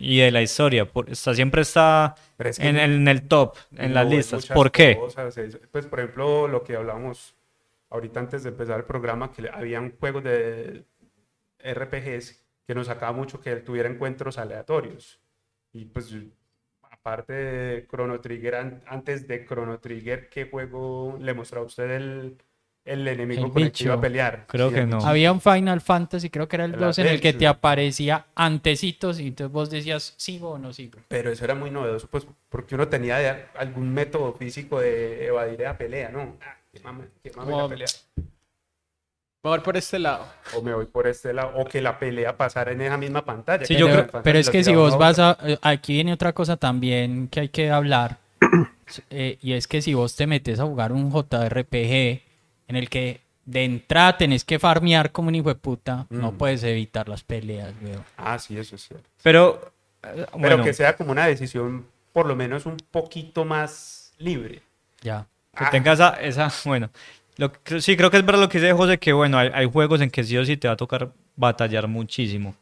Y de la historia, por, está, siempre está en, el, top, en las listas. ¿Por qué? pues, por ejemplo, lo que hablábamos ahorita antes de empezar el programa, que habían juegos de RPGs que nos sacaba mucho que él tuviera encuentros aleatorios. Y pues aparte de Chrono Trigger, antes de Chrono Trigger, ¿qué juego le mostró a usted el, el enemigo El con el que iba a pelear? Creo Sí, que no. bicho. Había un Final Fantasy, creo que era el El 2, en el que te aparecía antecitos y entonces vos decías, ¿sigo o no sigo? Pero eso era muy novedoso, pues, porque uno tenía de- algún método físico de evadir la pelea, ¿no? Ah, qué mame, qué mame la pelea. Voy por este lado. O me voy por este lado, o que la pelea pasara en esa misma pantalla. Sí, que yo creo- Pero es que si vos vas a... eh, Aquí viene otra cosa también que hay que hablar. eh, y es que si vos te metes a jugar un JRPG en el que de entrada tenés que farmear como un hijo de puta, no Mm. puedes evitar las peleas, weón. Ah, sí, eso es cierto. Pero, eh, Pero bueno, que sea como una decisión, por lo menos un poquito más libre. Ya. que Ah. tenga esa, esa bueno, lo, que- sí, creo que es verdad lo que dice José, que bueno, hay, hay juegos en que sí o sí te va a tocar batallar muchísimo.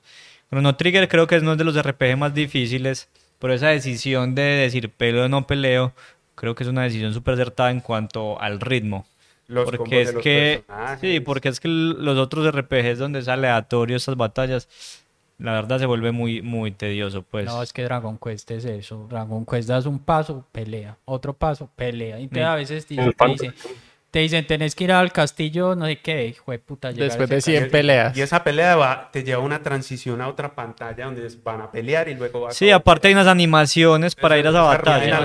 Chrono Trigger creo que es uno de los RPG más difíciles, pero esa decisión de decir peleo o no peleo, creo que es una decisión súper acertada en cuanto al ritmo. Los combos porque de es los que personajes. sí, porque es que los otros RPGs donde es aleatorio esas batallas, la verdad se vuelve muy muy tedioso, pues. No, es que Dragon Quest es eso. Dragon Quest das un paso, pelea. Otro paso, pelea. Y te, Sí. a veces te, dicen, te dicen, tenés que ir al castillo, no sé qué, hijo de puta. Después de 100 Y- peleas. Y esa pelea va, te lleva una transición a otra pantalla donde van a pelear y luego va a Sí, aparte hay unas animaciones para ir a esa esa batalla.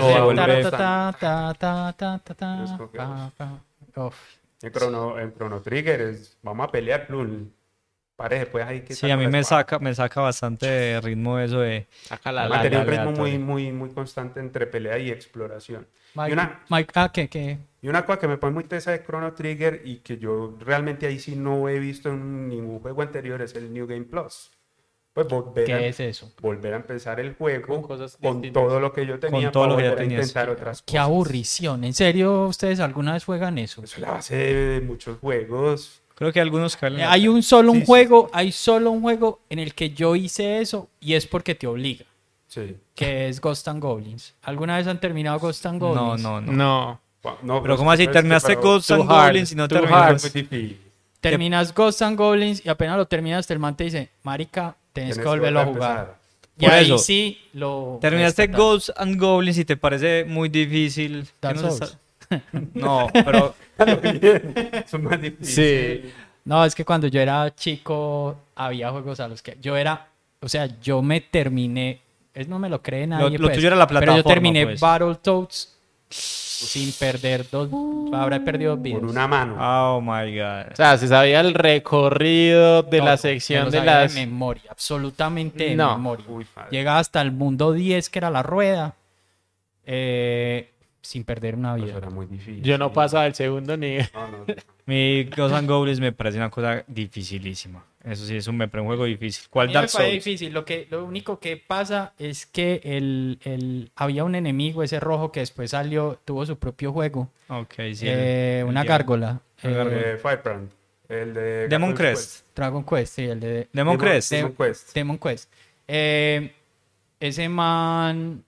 Uf. En Chrono, en Chrono Trigger es, vamos a pelear, plum, pareje, pues ahí que Sí, a mí me saca, me saca bastante de ritmo eso de... Saca la un ritmo muy, muy, muy constante entre pelea y exploración. Mike, Y una- Mike, ah, ¿qué, qué? Y una cosa que me pone muy tesa de Chrono Trigger y que yo realmente ahí sí no he visto en ningún juego anterior es el New Game Plus. Pues volver, a, ¿Qué es eso? volver a empezar el juego Con cosas todo lo que yo tenía todo para lo que ya volver a tenías. intentar otras Qué cosas. aburrición. ¿En serio ustedes alguna vez juegan eso? Eso es la base de muchos juegos. Creo que algunos que Eh, Hay un solo Sí, un sí, juego, hay solo un juego en el que yo hice eso y es porque te obliga, Sí. que es Ghost and Goblins. ¿Alguna vez han terminado Ghost and Goblins? no, no. No. Bueno, no, Pero pues, ¿cómo así? ¿Terminaste too and hard, Goblins y no terminaste? Terminas Ghost and Goblins y apenas lo terminas, el man te dice, marica, tenés Tienes que volverlo a jugar. empezar. Y Por ahí eso. sí lo... Terminaste. Ghosts and Goblins y te parece muy difícil. ¿Qué Dark no Souls. pero Es más difícil. Sí. No, es que cuando yo era chico había juegos a los que yo era, o sea, yo me terminé, es no me lo cree nadie, lo pues, tuyo era la Pero yo plataforma, terminé pues. Battletoads sin perder dos, habrá perdido dos vidas. Por una mano. Oh my god. O sea, se sabía el recorrido de la sección lo de las... memoria, absolutamente de No. memoria. Uy. Llegaba hasta el mundo 10, que era la rueda, eh, sin perder una Eso vida. era muy difícil. Yo no pasaba el segundo nivel. No, no, no. Mi Ghosts and Goblins me parece una cosa dificilísima. Eso sí, es un, me parece un juego difícil. ¿Cuál Dark Souls? difícil. Lo, que, lo único que pasa es que el, el- había un enemigo, ese rojo, que después salió, tuvo su propio juego. Ok, sí. Eh, el- una el- gárgola. Eh. Eh, Firebrand. El de Demon Crest. Dragon Quest, sí, el de Demon Crest. Demon Quest. Demon Quest. Eh, ese man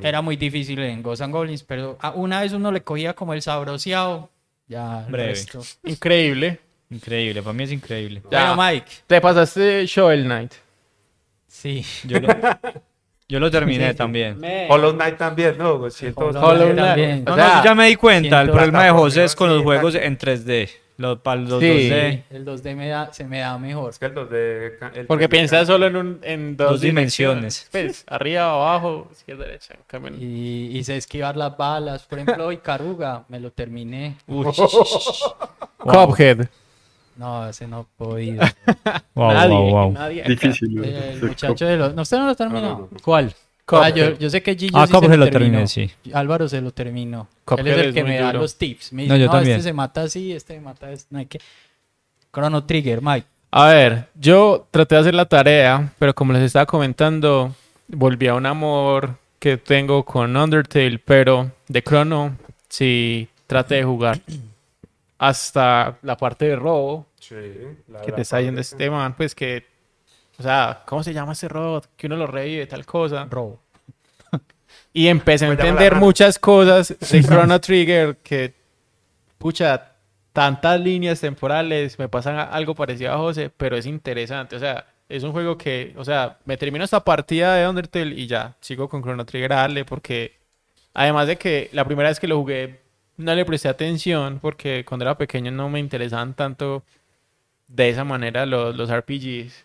era muy difícil en Ghosts and Goblins, pero a una vez uno le cogía como el sabroseado. Ya, el Breve. resto. Increíble. Increíble, para mí es increíble. Ya. Bueno, Mike, Te pasaste Shovel Knight. sí. Yo lo, yo lo terminé también. Hollow Knight también, ¿no? Siento- Hollow Hollow Knight también. O No, sea, no, yo ya me di cuenta. El siento- problema de José es con los juegos en 3D. Los, para los Sí. 2D. El 2D me da, se me da mejor. Es que el 2D ca- el Porque 3D piensas solo en, un, en dos, Dos dimensiones. Pues, arriba, abajo, izquierda, derecha. Y, y sé esquivar las balas. Por ejemplo, Icaruga, me lo terminé. Uy, Cuphead. No, ese no he podido. wow, nadie, wow, wow. nadie. Difícil. El ese muchacho de los... No, usted no lo terminó. No, no, no. ¿Cuál? Ah, yo, yo sé que Gillo Ah, sí se lo terminó. sí. Álvaro se lo terminó. Cuphead Él es el es que me da los tips. Me No, dice, yo no, también. este se mata así, este se mata así. No hay que... Chrono Trigger, Mike. A ver, yo traté de hacer la tarea, pero como les estaba comentando, volví a un amor que tengo con Undertale, pero de Chrono sí traté de jugar hasta la parte de robo Sí, la- que la te está yendo este man, pues que, o sea, ¿cómo se llama ese robot? Que uno lo revive, tal cosa. Robo. Y empecé a Pues entender muchas cosas de Chrono Trigger que, pucha, tantas líneas temporales, me pasan algo parecido a José, pero es interesante. O sea, es un juego que, o sea, me termino esta partida de Undertale y ya, sigo con Chrono Trigger a darle porque, además de que la primera vez que lo jugué no le presté atención porque cuando era pequeño no me interesaban tanto de esa manera los, los RPGs,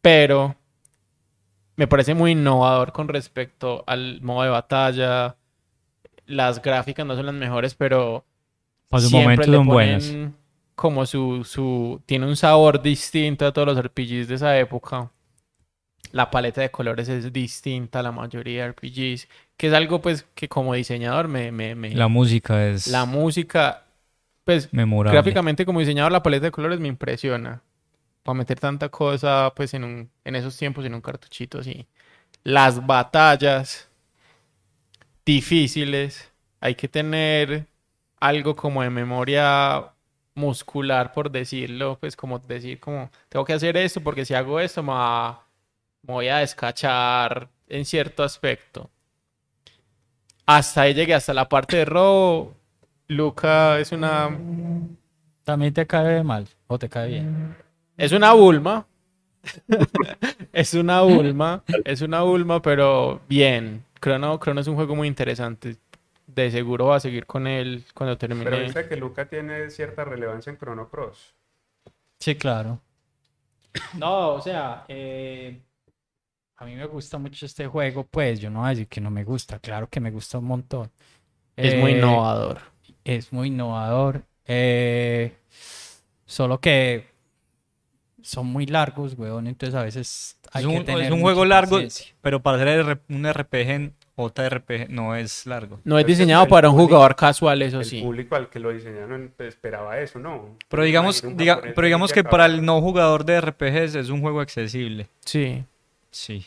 pero me parece muy innovador con respecto al modo de batalla, las gráficas no son las mejores, pero Para su siempre momento le son ponen buenas. como su, su... Tiene un sabor distinto a todos los RPGs de esa época. La paleta de colores es distinta a la mayoría de RPGs, que es algo pues que como diseñador me... me, me- La música es la música, pues memorable. gráficamente como diseñador la paleta de colores me impresiona. Para meter tanta cosa pues en un, en esos tiempos en un cartuchito así. Las batallas difíciles, hay que tener algo como de memoria muscular por decirlo, pues como decir como tengo que hacer esto porque si hago esto me, va- me voy a descachar en cierto aspecto. Hasta ahí llegué, hasta la parte de robo. Luca es una ¿También te cae mal o te cae bien? Es una Bulma. es una Bulma. Es una Bulma, pero bien. Chrono, Chrono es un juego muy interesante. De seguro va a seguir con él cuando Pero termine. viste que Luca tiene cierta relevancia en Chrono Cross. Sí, claro. No, o sea, eh, a mí me gusta mucho este juego, pues yo no voy a decir que no me gusta, claro que me gusta un montón. Es muy Eh, innovador. Es muy innovador. eh, solo que son muy largos, weón, entonces a veces hay Es un, que es tener un juego largo, paciencia. pero para hacer un RPG, en JRPG no es largo. No es es diseñado el para un público- jugador casual, eso el sí. público al que lo diseñaron esperaba eso, ¿no? Pero digamos, diga- pero digamos que para el no jugador de RPGs es un juego accesible. Sí. Sí.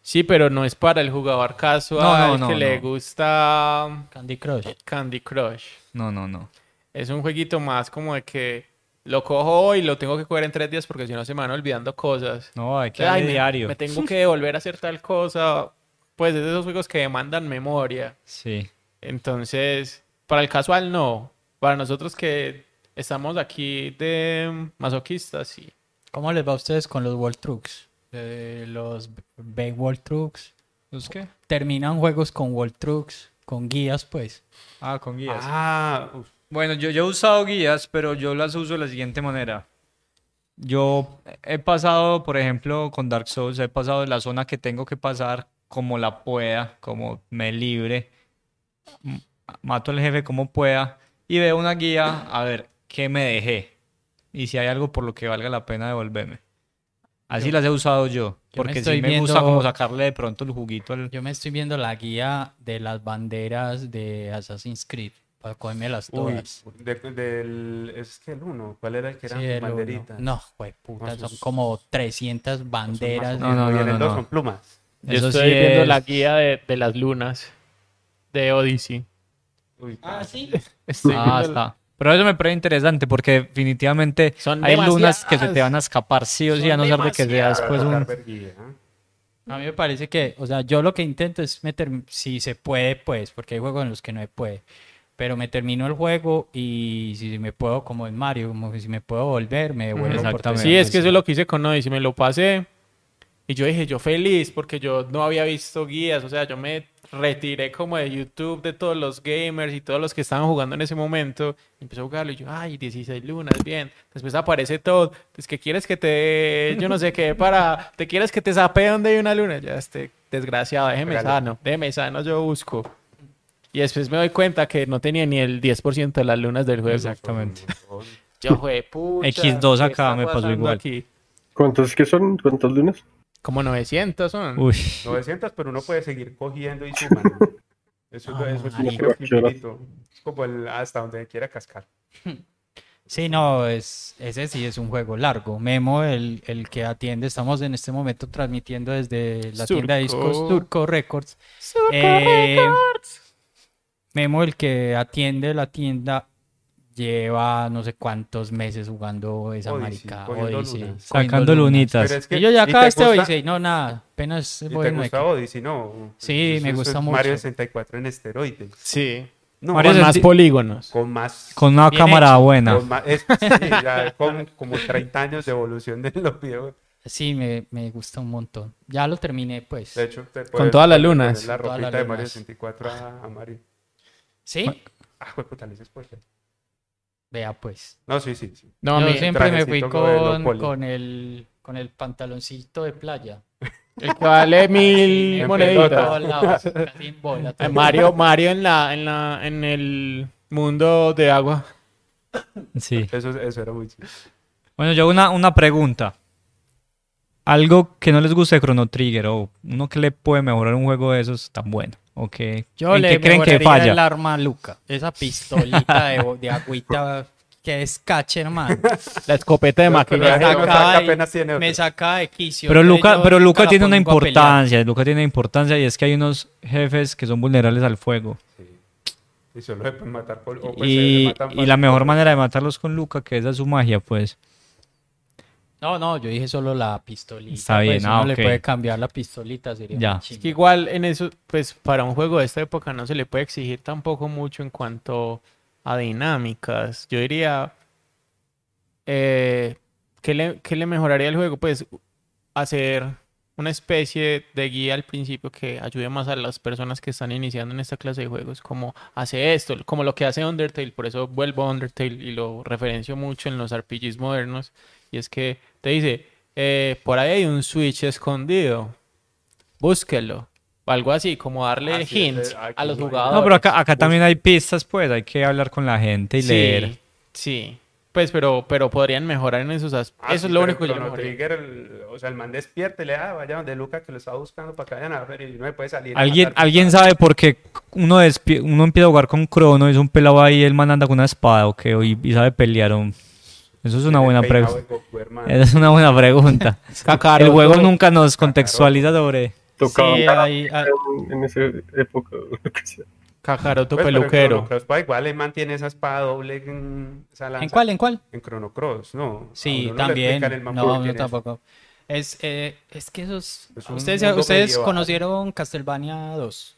Sí, pero no es para el jugador casual No, no, que no, le gusta Candy Crush. Candy Crush. No, no, no. Es un jueguito más como de que lo cojo hoy y lo tengo que coger en tres días porque si no se me van olvidando cosas. No, hay que Ay, me- diario. Me tengo que volver a hacer tal cosa. Pues es de esos juegos que demandan memoria. Sí. Entonces, para el casual no. Para nosotros que estamos aquí de masoquistas, sí. ¿Cómo les va a ustedes con los World Trucks? Eh, los Bay World Trucks. ¿Los qué? Terminan juegos con World Trucks, con guías, pues. Ah, con guías. Ah, uf, Bueno, yo, yo he usado guías, pero yo las uso de la siguiente manera. Yo he pasado, por ejemplo, con Dark Souls, he pasado de la zona que tengo que pasar como la pueda, como me libre. Mato al jefe como pueda y veo una guía a ver qué me dejé y si hay algo por lo que valga la pena devolverme. Así Yo- las he usado yo, yo porque estoy sí me gusta como sacarle de pronto el juguito al... Yo me estoy viendo la guía de las banderas de Assassin's Creed para cogérmelas uy, todas. de- del, es que el uno, ¿cuál era el que eran Sí, el uno. banderitas? No, jue puta, son como 300 banderas. No, no, no, vienen no, dos no. con plumas. Yo Eso estoy sí viendo es- la guía de, de las lunas de Odyssey. Uy, Ah, sí. Estoy Ah, viendo la- está. Pero eso me parece interesante porque definitivamente Son hay lunas que se te van a escapar sí o sí, Son a no ser de que sea demasiadas. después Para un... ¿eh? A mí me parece que, o sea, yo lo que intento es meter, si se puede, pues, porque hay juegos en los que no se puede. Pero me termino el juego y si me puedo, como en Mario, como si me puedo volver, me devuelvo. Exactamente. Sí, es que eso es lo que hice con Odyssey. Me lo pasé y yo dije, yo feliz porque yo no había visto guías. O sea, yo me retiré como de YouTube de todos los gamers y todos los que estaban jugando en ese momento. Empecé a jugarlo y yo, ay, 16 lunas, bien. Después aparece todo. Pues que quieres que te, yo no sé qué, para, te quieres que te sape donde hay una luna. Ya, este desgraciado, déjeme Regalo. sano, déjeme sano, yo busco. Y después me doy cuenta que no tenía ni el 10% de las lunas del juego. Exactamente. Yo, jue pucha, X2 ¿qué acá me pasó igual. aquí? ¿Cuántos que son? ¿Cuántas lunas? Como 900 son. Uy, 900, pero uno puede seguir cogiendo y sumando. Eso, Ah, eso es que infinito. Es como el, hasta donde quiera cascar. Sí, no, es, ese sí es un juego largo. Memo, el, el que atiende, estamos en este momento transmitiendo desde la tienda de discos Surco. Turco Records. Eh, Memo, el que atiende la tienda, lleva no sé cuántos meses jugando esa Odyssey, marica. Odyssey, lunas. sacando lunitas. Es que, Y yo ya ¿y acabé te este gusta- Odyssey. No, nada, apenas ¿Y voy te gusta Odyssey? No. Sí, Eso- me eso gusta es mucho. Mario 64 en esteroides. Sí. No, Mario Con más polígonos. con más. con una cámara hecho. buena. con más- es- sí, ya con como 30 años de evolución de los videos. Sí, me, me gusta un montón. Ya lo terminé, pues. De hecho, te Con todas las poner lunas. La ropita las de Mario lunas. 64 a, a Mario. ¿Sí? Ah, fue puta, le hice spoiler. Vea, pues. No, sí, sí, sí. No, Yo mi- siempre me fui con, con, el, con el pantaloncito de playa. el que vale mil moneditas. Mario, Mario en la, en la, en el mundo de agua. Sí. Eso, eso era muy chido. Bueno, yo hago una, una pregunta. Algo que no les guste de Chrono Trigger o uno que le puede mejorar un juego de esos tan bueno. ¿O que, Yo ¿En le qué creen que falla? el arma Luca. Esa pistolita de, de agüita que es cache, hermano. La escopeta de maquillaje. saca apenas tiene Me otro. saca de quicio. Pero Luca, yo pero Luca tiene una a importancia. Luca tiene importancia y es que hay unos jefes que son vulnerables al fuego. Y solo se pueden matar por... o pues se- se Y, matan y la mejor manera de matarlos con Luca, que esa es su magia, pues. No, no, yo dije solo la pistolita. Está bien, pues, ah, uno ok. le puede cambiar la pistolita, sería Ya. Es que igual en eso, pues para un juego de esta época no se le puede exigir tampoco mucho en cuanto a dinámicas. Yo diría, eh, ¿qué le, qué le mejoraría al juego? Pues hacer una especie de guía al principio que ayude más a las personas que están iniciando en esta clase de juegos, como hace esto, como lo que hace Undertale, por eso vuelvo a Undertale y lo referencio mucho en los RPGs modernos, y es que te dice, eh, por ahí hay un switch escondido, búsquelo. O algo así, como darle Ah, hints a los jugadores. No, pero acá, acá también hay pistas, pues. Hay que hablar con la gente y Sí, leer. Sí, pues pero, pero podrían mejorar en esos aspectos. Ah, Eso sí, es lo único que yo mejoraría. Trigger, el- o sea, el man despierta y le da, vaya donde Luca que lo estaba buscando para que vayan a ver y no me puede salir. ¿Alguien. ¿Alguien sabe por qué uno, despi- uno empieza a jugar con Crono y es un pelado ahí el man anda con una espada o qué? Y, y sabe pelear. o- Eso es una buena pregunta. Esa es una buena pregunta. Kakaroto. El juego nunca nos contextualiza sobre... Tocaba Sí, ahí- ah, en, esa época. Kakaroto Pues, pero en peluquero. Cross, igual el man tiene esa espada doble en, esa lanza ¿En cuál? ¿En cuál? En Chrono Cross, ¿no. Sí, no también. el No, tampoco. Es, eh, es que esos... Es ¿Ustedes, ustedes conocieron Castlevania 2?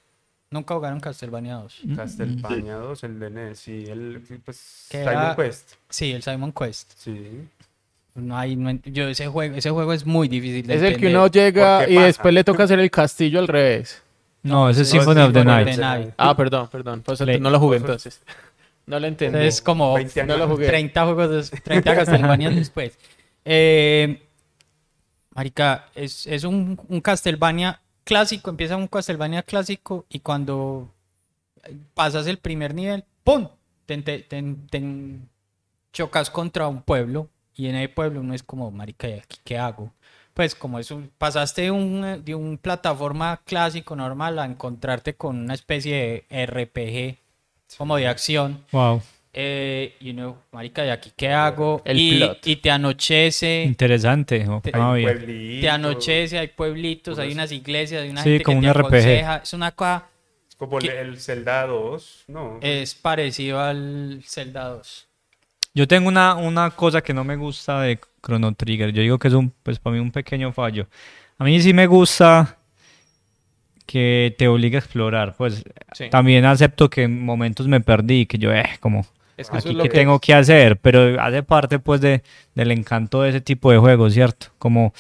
Nunca jugaron Castlevania 2. Castlevania 2, el de NES, sí, el, pues, Simon era- Quest, Sí, el Simon Quest. sí. No hay, no yo ese juego, ese juego es muy difícil de Es el que uno llega ¿Por qué y pasa? después le toca hacer el castillo al revés. No, ese es Symphony of the Night. Ah, perdón, perdón. Pues no lo jugué entonces. No lo entendí. Es como 20 años No lo jugué. 30 juegos, des- 30 Castlevania después. Eh, marica, es, es un, un Castlevania clásico, empieza un Castlevania clásico y cuando pasas el primer nivel, ¡pum! Te, te- te- te chocas contra un pueblo y en el pueblo uno es como, marica, ¿y aquí qué hago? Pues como eso, pasaste de un, de un plataforma clásico normal a encontrarte con una especie de RPG como de acción. Wow, Eh, you know, marica, ¿y aquí qué hago? El y, plot. y te anochece, interesante. oh, Te- no, Hay bien. pueblitos, te anochece, hay pueblitos, hay unas iglesias, hay una Sí, gente como que un te RPG. aconseja. Es una cosa, Es como el- Zelda 2, no. es parecido al Zelda 2. Yo tengo una, una cosa que no me gusta de Chrono Trigger. Yo digo que es un, pues para mí un pequeño fallo. A mí sí me gusta que te obligue a explorar. Pues Sí. también acepto que en momentos me perdí, que yo, eh, como, Es que aquí es lo qué que tengo que hacer, pero hace parte pues de, del encanto de ese tipo de juegos, ¿cierto? Como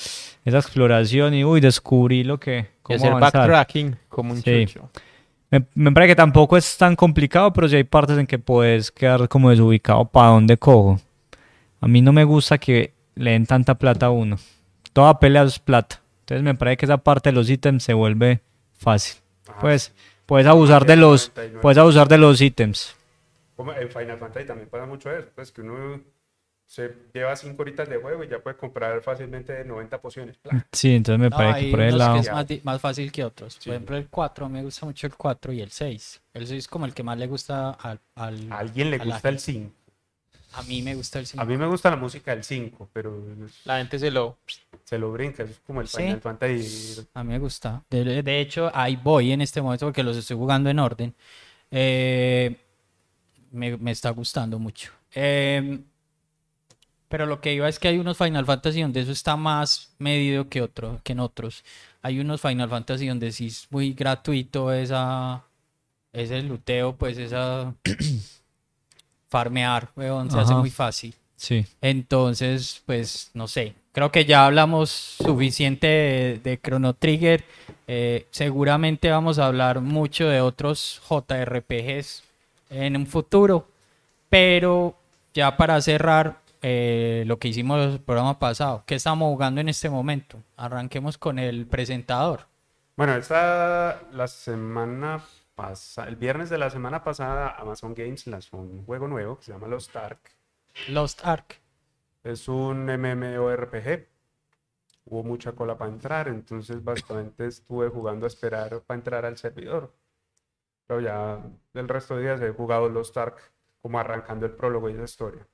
esa exploración y, uy, descubrí lo que, y cómo hacer avanzar. backtracking como un Sí. chucho. Me, me parece que tampoco es tan complicado, pero sí hay partes en que puedes quedar como desubicado para dónde cojo. A mí no me gusta que le den tanta plata a uno. Toda pelea es plata. Entonces me parece que esa parte de los ítems se vuelve fácil. Ajá, Pues puedes abusar de los, 99. puedes abusar de los ítems. Como en Final Fantasy también pasa mucho eso, pues que uno se lleva 5 horitas de juego y ya puede comprar fácilmente 90 pociones. Sí, entonces me No, parece que por el lado. que es más, fácil que otros. Sí. Por ejemplo, el 4, me gusta mucho el 4 y el 6. El 6 es como el que más le gusta al... al- A alguien le gusta el gente. 5. A mí me gusta el 5. A mí me gusta la música del 5, pero La gente se lo... se lo brinca, es como el Sí. Final Fantasy. A mí me gusta. De, de hecho, ahí voy en este momento porque los estoy jugando en orden. Eh, me, me está gustando mucho. Eh, pero lo que iba es que hay unos Final Fantasy donde eso está más medido que, otro, que en otros. Hay unos Final Fantasy donde sí es muy gratuito esa, ese luteo, pues esa farmear, weón, se hace muy fácil. Sí. Entonces, pues no sé, creo que ya hablamos suficiente de, de Chrono Trigger. Eh, seguramente vamos a hablar mucho de otros JRPGs en un futuro, pero ya para cerrar eh, lo que hicimos el programa pasado, ¿qué estamos jugando en este momento? Arranquemos con el presentador. Bueno, esta la semana pasada, el viernes de la semana pasada, Amazon Games lanzó un juego nuevo que se llama Lost Ark. Lost Ark. Es un MMORPG. Hubo mucha cola para entrar, entonces básicamente estuve jugando a esperar para entrar al servidor. Pero ya del resto de días he jugado Lost Ark como arrancando el prólogo y esa historia.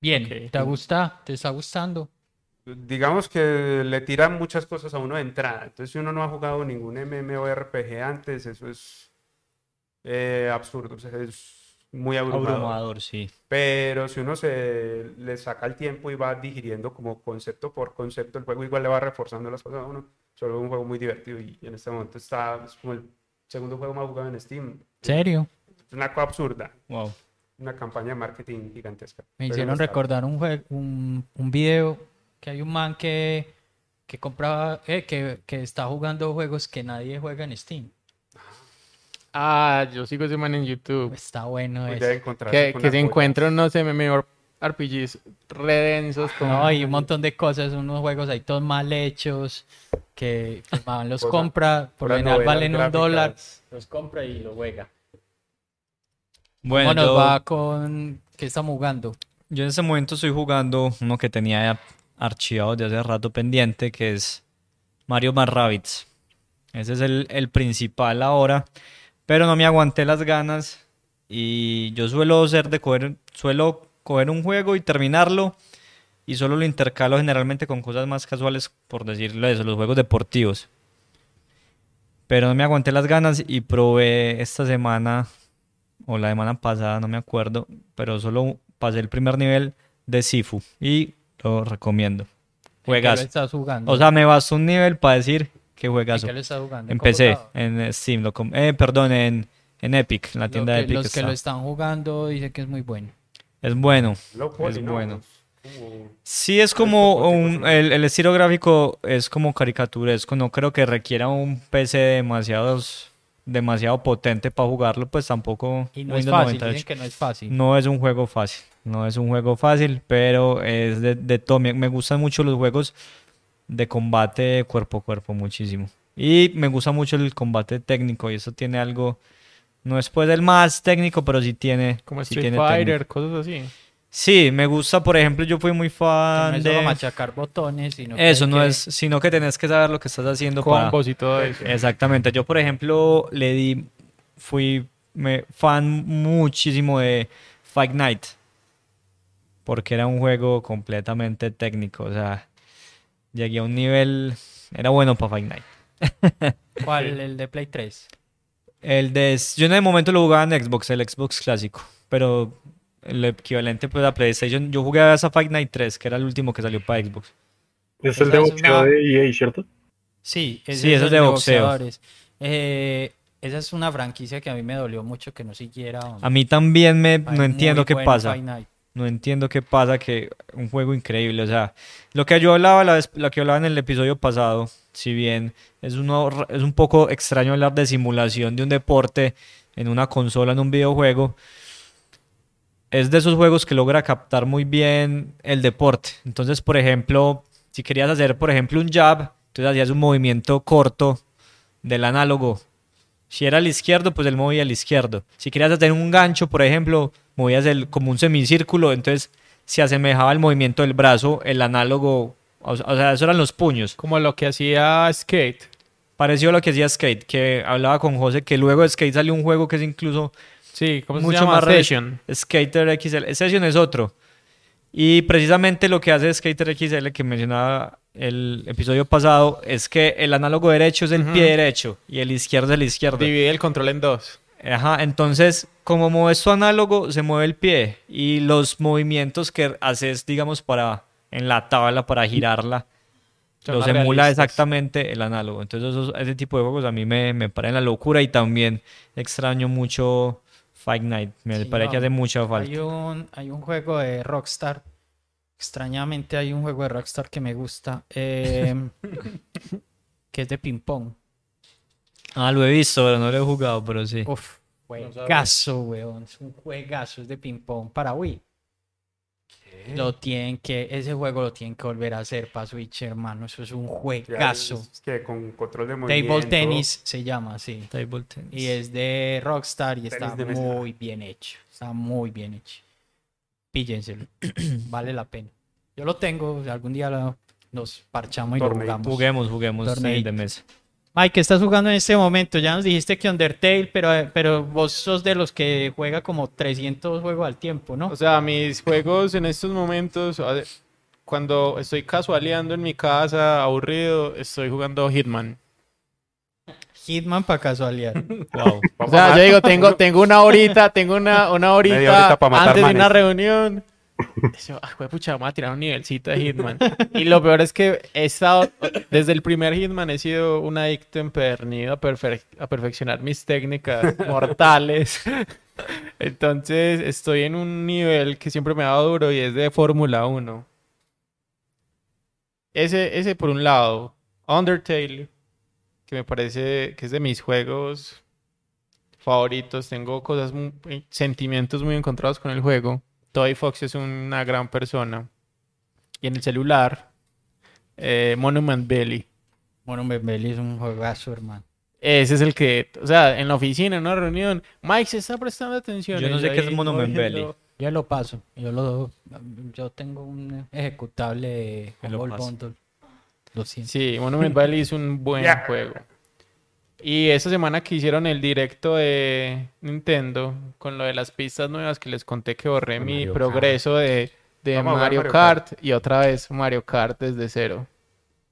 Bien, Ok. ¿te gusta? ¿Te está gustando? Digamos que le tiran muchas cosas a uno de entrada. Entonces, si uno no ha jugado ningún MMORPG antes, eso es eh, absurdo, o sea, es muy abrumador. Abrumador, sí. Pero si uno se le saca el tiempo y va digiriendo como concepto por concepto, el juego igual le va reforzando las cosas a uno. Solo es un juego muy divertido y en este momento está es como el segundo juego más jugado en Steam. ¿Serio? Es una cosa absurda, Wow. una campaña de marketing gigantesca. Me Pero hicieron recordar un, jue- un, un video que hay un man que, que compraba, eh, que, que está jugando juegos que nadie juega en Steam. Ah, yo sigo ese man en YouTube. Está bueno eso. Que, que se joyas. encuentra unos MMORPGs redensos. No, hay un montón de cosas, unos juegos ahí todos mal hechos, que man los compra, por lo general valen un dólar, los compra y lo juega. Bueno, ¿Cómo nos yo, va con qué estamos jugando? yo en este momento estoy jugando uno que tenía ya archivado de hace rato pendiente, que es Mario más Rabbids. Ese es el, el principal ahora, pero no me aguanté las ganas y yo suelo ser de coger, suelo coger un juego y terminarlo y solo lo intercalo generalmente con cosas más casuales, por decirlo eso, los juegos deportivos. Pero no me aguanté las ganas y probé esta semana o la semana pasada, no me acuerdo, pero solo pasé el primer nivel de Sifu y lo recomiendo. ¿En qué Juegas. estás jugando? O sea, me bastó un nivel para decir que ¿En juegazo. qué lo estás jugando? ¿En Empecé en Steam, lo eh, perdón, en, en Epic, en la tienda de Epic. los que está. lo están jugando dicen que es muy bueno. Es bueno. Es ¿no? bueno. Sí, es como un, el, el estilo gráfico es como caricaturesco, no creo que requiera un PC demasiados, demasiado potente para jugarlo, pues tampoco Y no Windows es fácil, 98. dicen que no es fácil. No es un juego fácil, no es un juego fácil, pero es de, de todo. Me, me gustan mucho los juegos de combate cuerpo a cuerpo, muchísimo. Y me gusta mucho el combate técnico y eso tiene algo, no es pues el más técnico, pero sí tiene, Como sí Street tiene Fighter, cosas así. Sí, me gusta, por ejemplo, yo fui muy Que no fan solo de... machacar botones, sino Eso no que- es, sino que tenés que saber lo que estás haciendo para... Combos y todo eso. Exactamente. Yo, por ejemplo, le di, fui me, fan muchísimo de Fight Night. Porque era un juego completamente técnico. O sea, llegué a un nivel. Era bueno para Fight Night. ¿Cuál? El de Play 3. El de. Yo en el momento lo jugaba en Xbox, el Xbox clásico. Pero el equivalente pues a PlayStation. Yo jugué a esa Fight Night 3, que era el último que salió para Xbox. Es el de boxeo una- de EA, ¿cierto? Sí, ese Sí, es de boxeo. boxeadores. Eh, esa es una franquicia que a mí me dolió mucho que no siguiera. hombre. A mí también me. No entiendo qué pasa. No entiendo qué pasa, que un juego increíble. O sea, lo que yo hablaba, la vez- lo que hablaba en el episodio pasado, si bien es, es un poco extraño hablar de simulación de un deporte en una consola, en un videojuego, es de esos juegos que logra captar muy bien el deporte. Entonces, por ejemplo, si querías hacer, por ejemplo, un jab, entonces hacías un movimiento corto del análogo. Si era al izquierdo, pues él movía al izquierdo. Si querías hacer un gancho, por ejemplo, movías el, como un semicírculo, entonces se asemejaba al movimiento del brazo, el análogo, o, o sea, eso eran los puños. Como lo que hacía Skate. Pareció a lo que hacía Skate, que hablaba con José, que luego de Skate salió un juego que es incluso Sí, ¿cómo se mucho llama? más Session. Skater XL. Session es otro. Y precisamente lo que hace Skater XL que mencionaba el episodio pasado es que el análogo derecho es el pie derecho y el izquierdo es el izquierdo. Divide el control en dos. Ajá, entonces, como mueves tu análogo, se mueve el pie y los movimientos que haces, digamos, para en la tabla para girarla, Son los emula realistas. exactamente el análogo. Entonces, esos- ese tipo de juegos a mí me, me parecen la locura y también extraño mucho Fight Night. Me Sí, parece que no, hace mucha falta. Hay un, hay un juego de Rockstar. Extrañamente hay un juego de Rockstar que me gusta. eh, que es de ping pong. Ah, lo he visto, pero no lo he jugado, pero sí. Uf, juegazo, weón. Es un juegazo, es de ping pong para Wii. Lo tienen que, ese juego lo tienen que volver a hacer para Switch, hermano. Eso es un juegazo. es que con control de movimiento. Table Tennis se llama, sí. Table tennis. Y es de Rockstar y está muy bien hecho. Está muy bien hecho. Píllenselo. vale la pena. Yo lo tengo, algún día lo- nos parchamos y lo jugamos. Juguemos, juguemos de mesa. Mike, ¿qué estás jugando en este momento? Ya nos dijiste que Undertale, pero, pero vos sos de los que juega como 300 juegos al tiempo, ¿no? O sea, mis juegos en estos momentos, cuando estoy casualeando en mi casa, aburrido, estoy jugando Hitman. Hitman para casualidad. Wow. O sea, yo digo, tengo, tengo una horita, tengo una, una horita, Media horita antes de una reunión. Yo, "Ay, pucha, vamos a tirar un nivelcito de Hitman. Y lo peor es que he estado, desde el primer Hitman he sido un adicto empedernido a, perfe- a perfeccionar mis técnicas mortales. Entonces estoy en un nivel que siempre me ha dado duro y es de Fórmula 1. Ese, ese por un lado. Undertale, que me parece que es de mis juegos favoritos. Tengo cosas, eh, sentimientos muy encontrados con el juego. Toy Fox es una gran persona. Y en el celular, eh, Monument Belly. bueno, Belly es un juegazo, hermano. Ese es el que, o sea, en la oficina, en una reunión, Mike se está prestando atención. Yo no sé qué es Monument Belly. Yo lo paso. Yo lo yo tengo un ejecutable de lo. Lo siento. Sí, Monument Valley es un buen juego. Y esta semana que hicieron el directo de Nintendo con lo de las pistas nuevas que les conté que borré mi progreso de, de Mario Mario Kart y otra vez Mario Kart desde cero.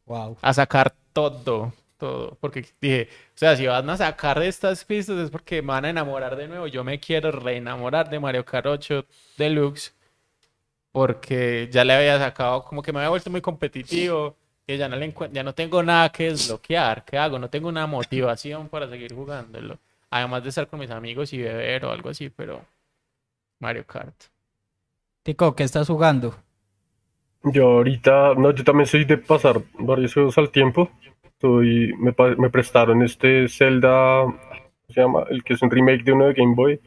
Wow. A sacar todo, todo. Porque dije, o sea, si van a sacar de estas pistas es porque me van a enamorar de nuevo. Yo me quiero reenamorar de Mario Kart 8 Deluxe porque ya le había sacado, como que me había vuelto muy competitivo y ya no, le encuent- ya no tengo nada que desbloquear. ¿Qué hago? No tengo una motivación para seguir jugándolo. Además de estar con mis amigos y beber o algo así, pero Mario Kart. Tico, ¿qué estás jugando? Yo ahorita, no, yo también soy de pasar varios juegos al tiempo. Estoy, me, me prestaron este Zelda, ¿cómo se llama? El que es un remake de uno de Game Boy.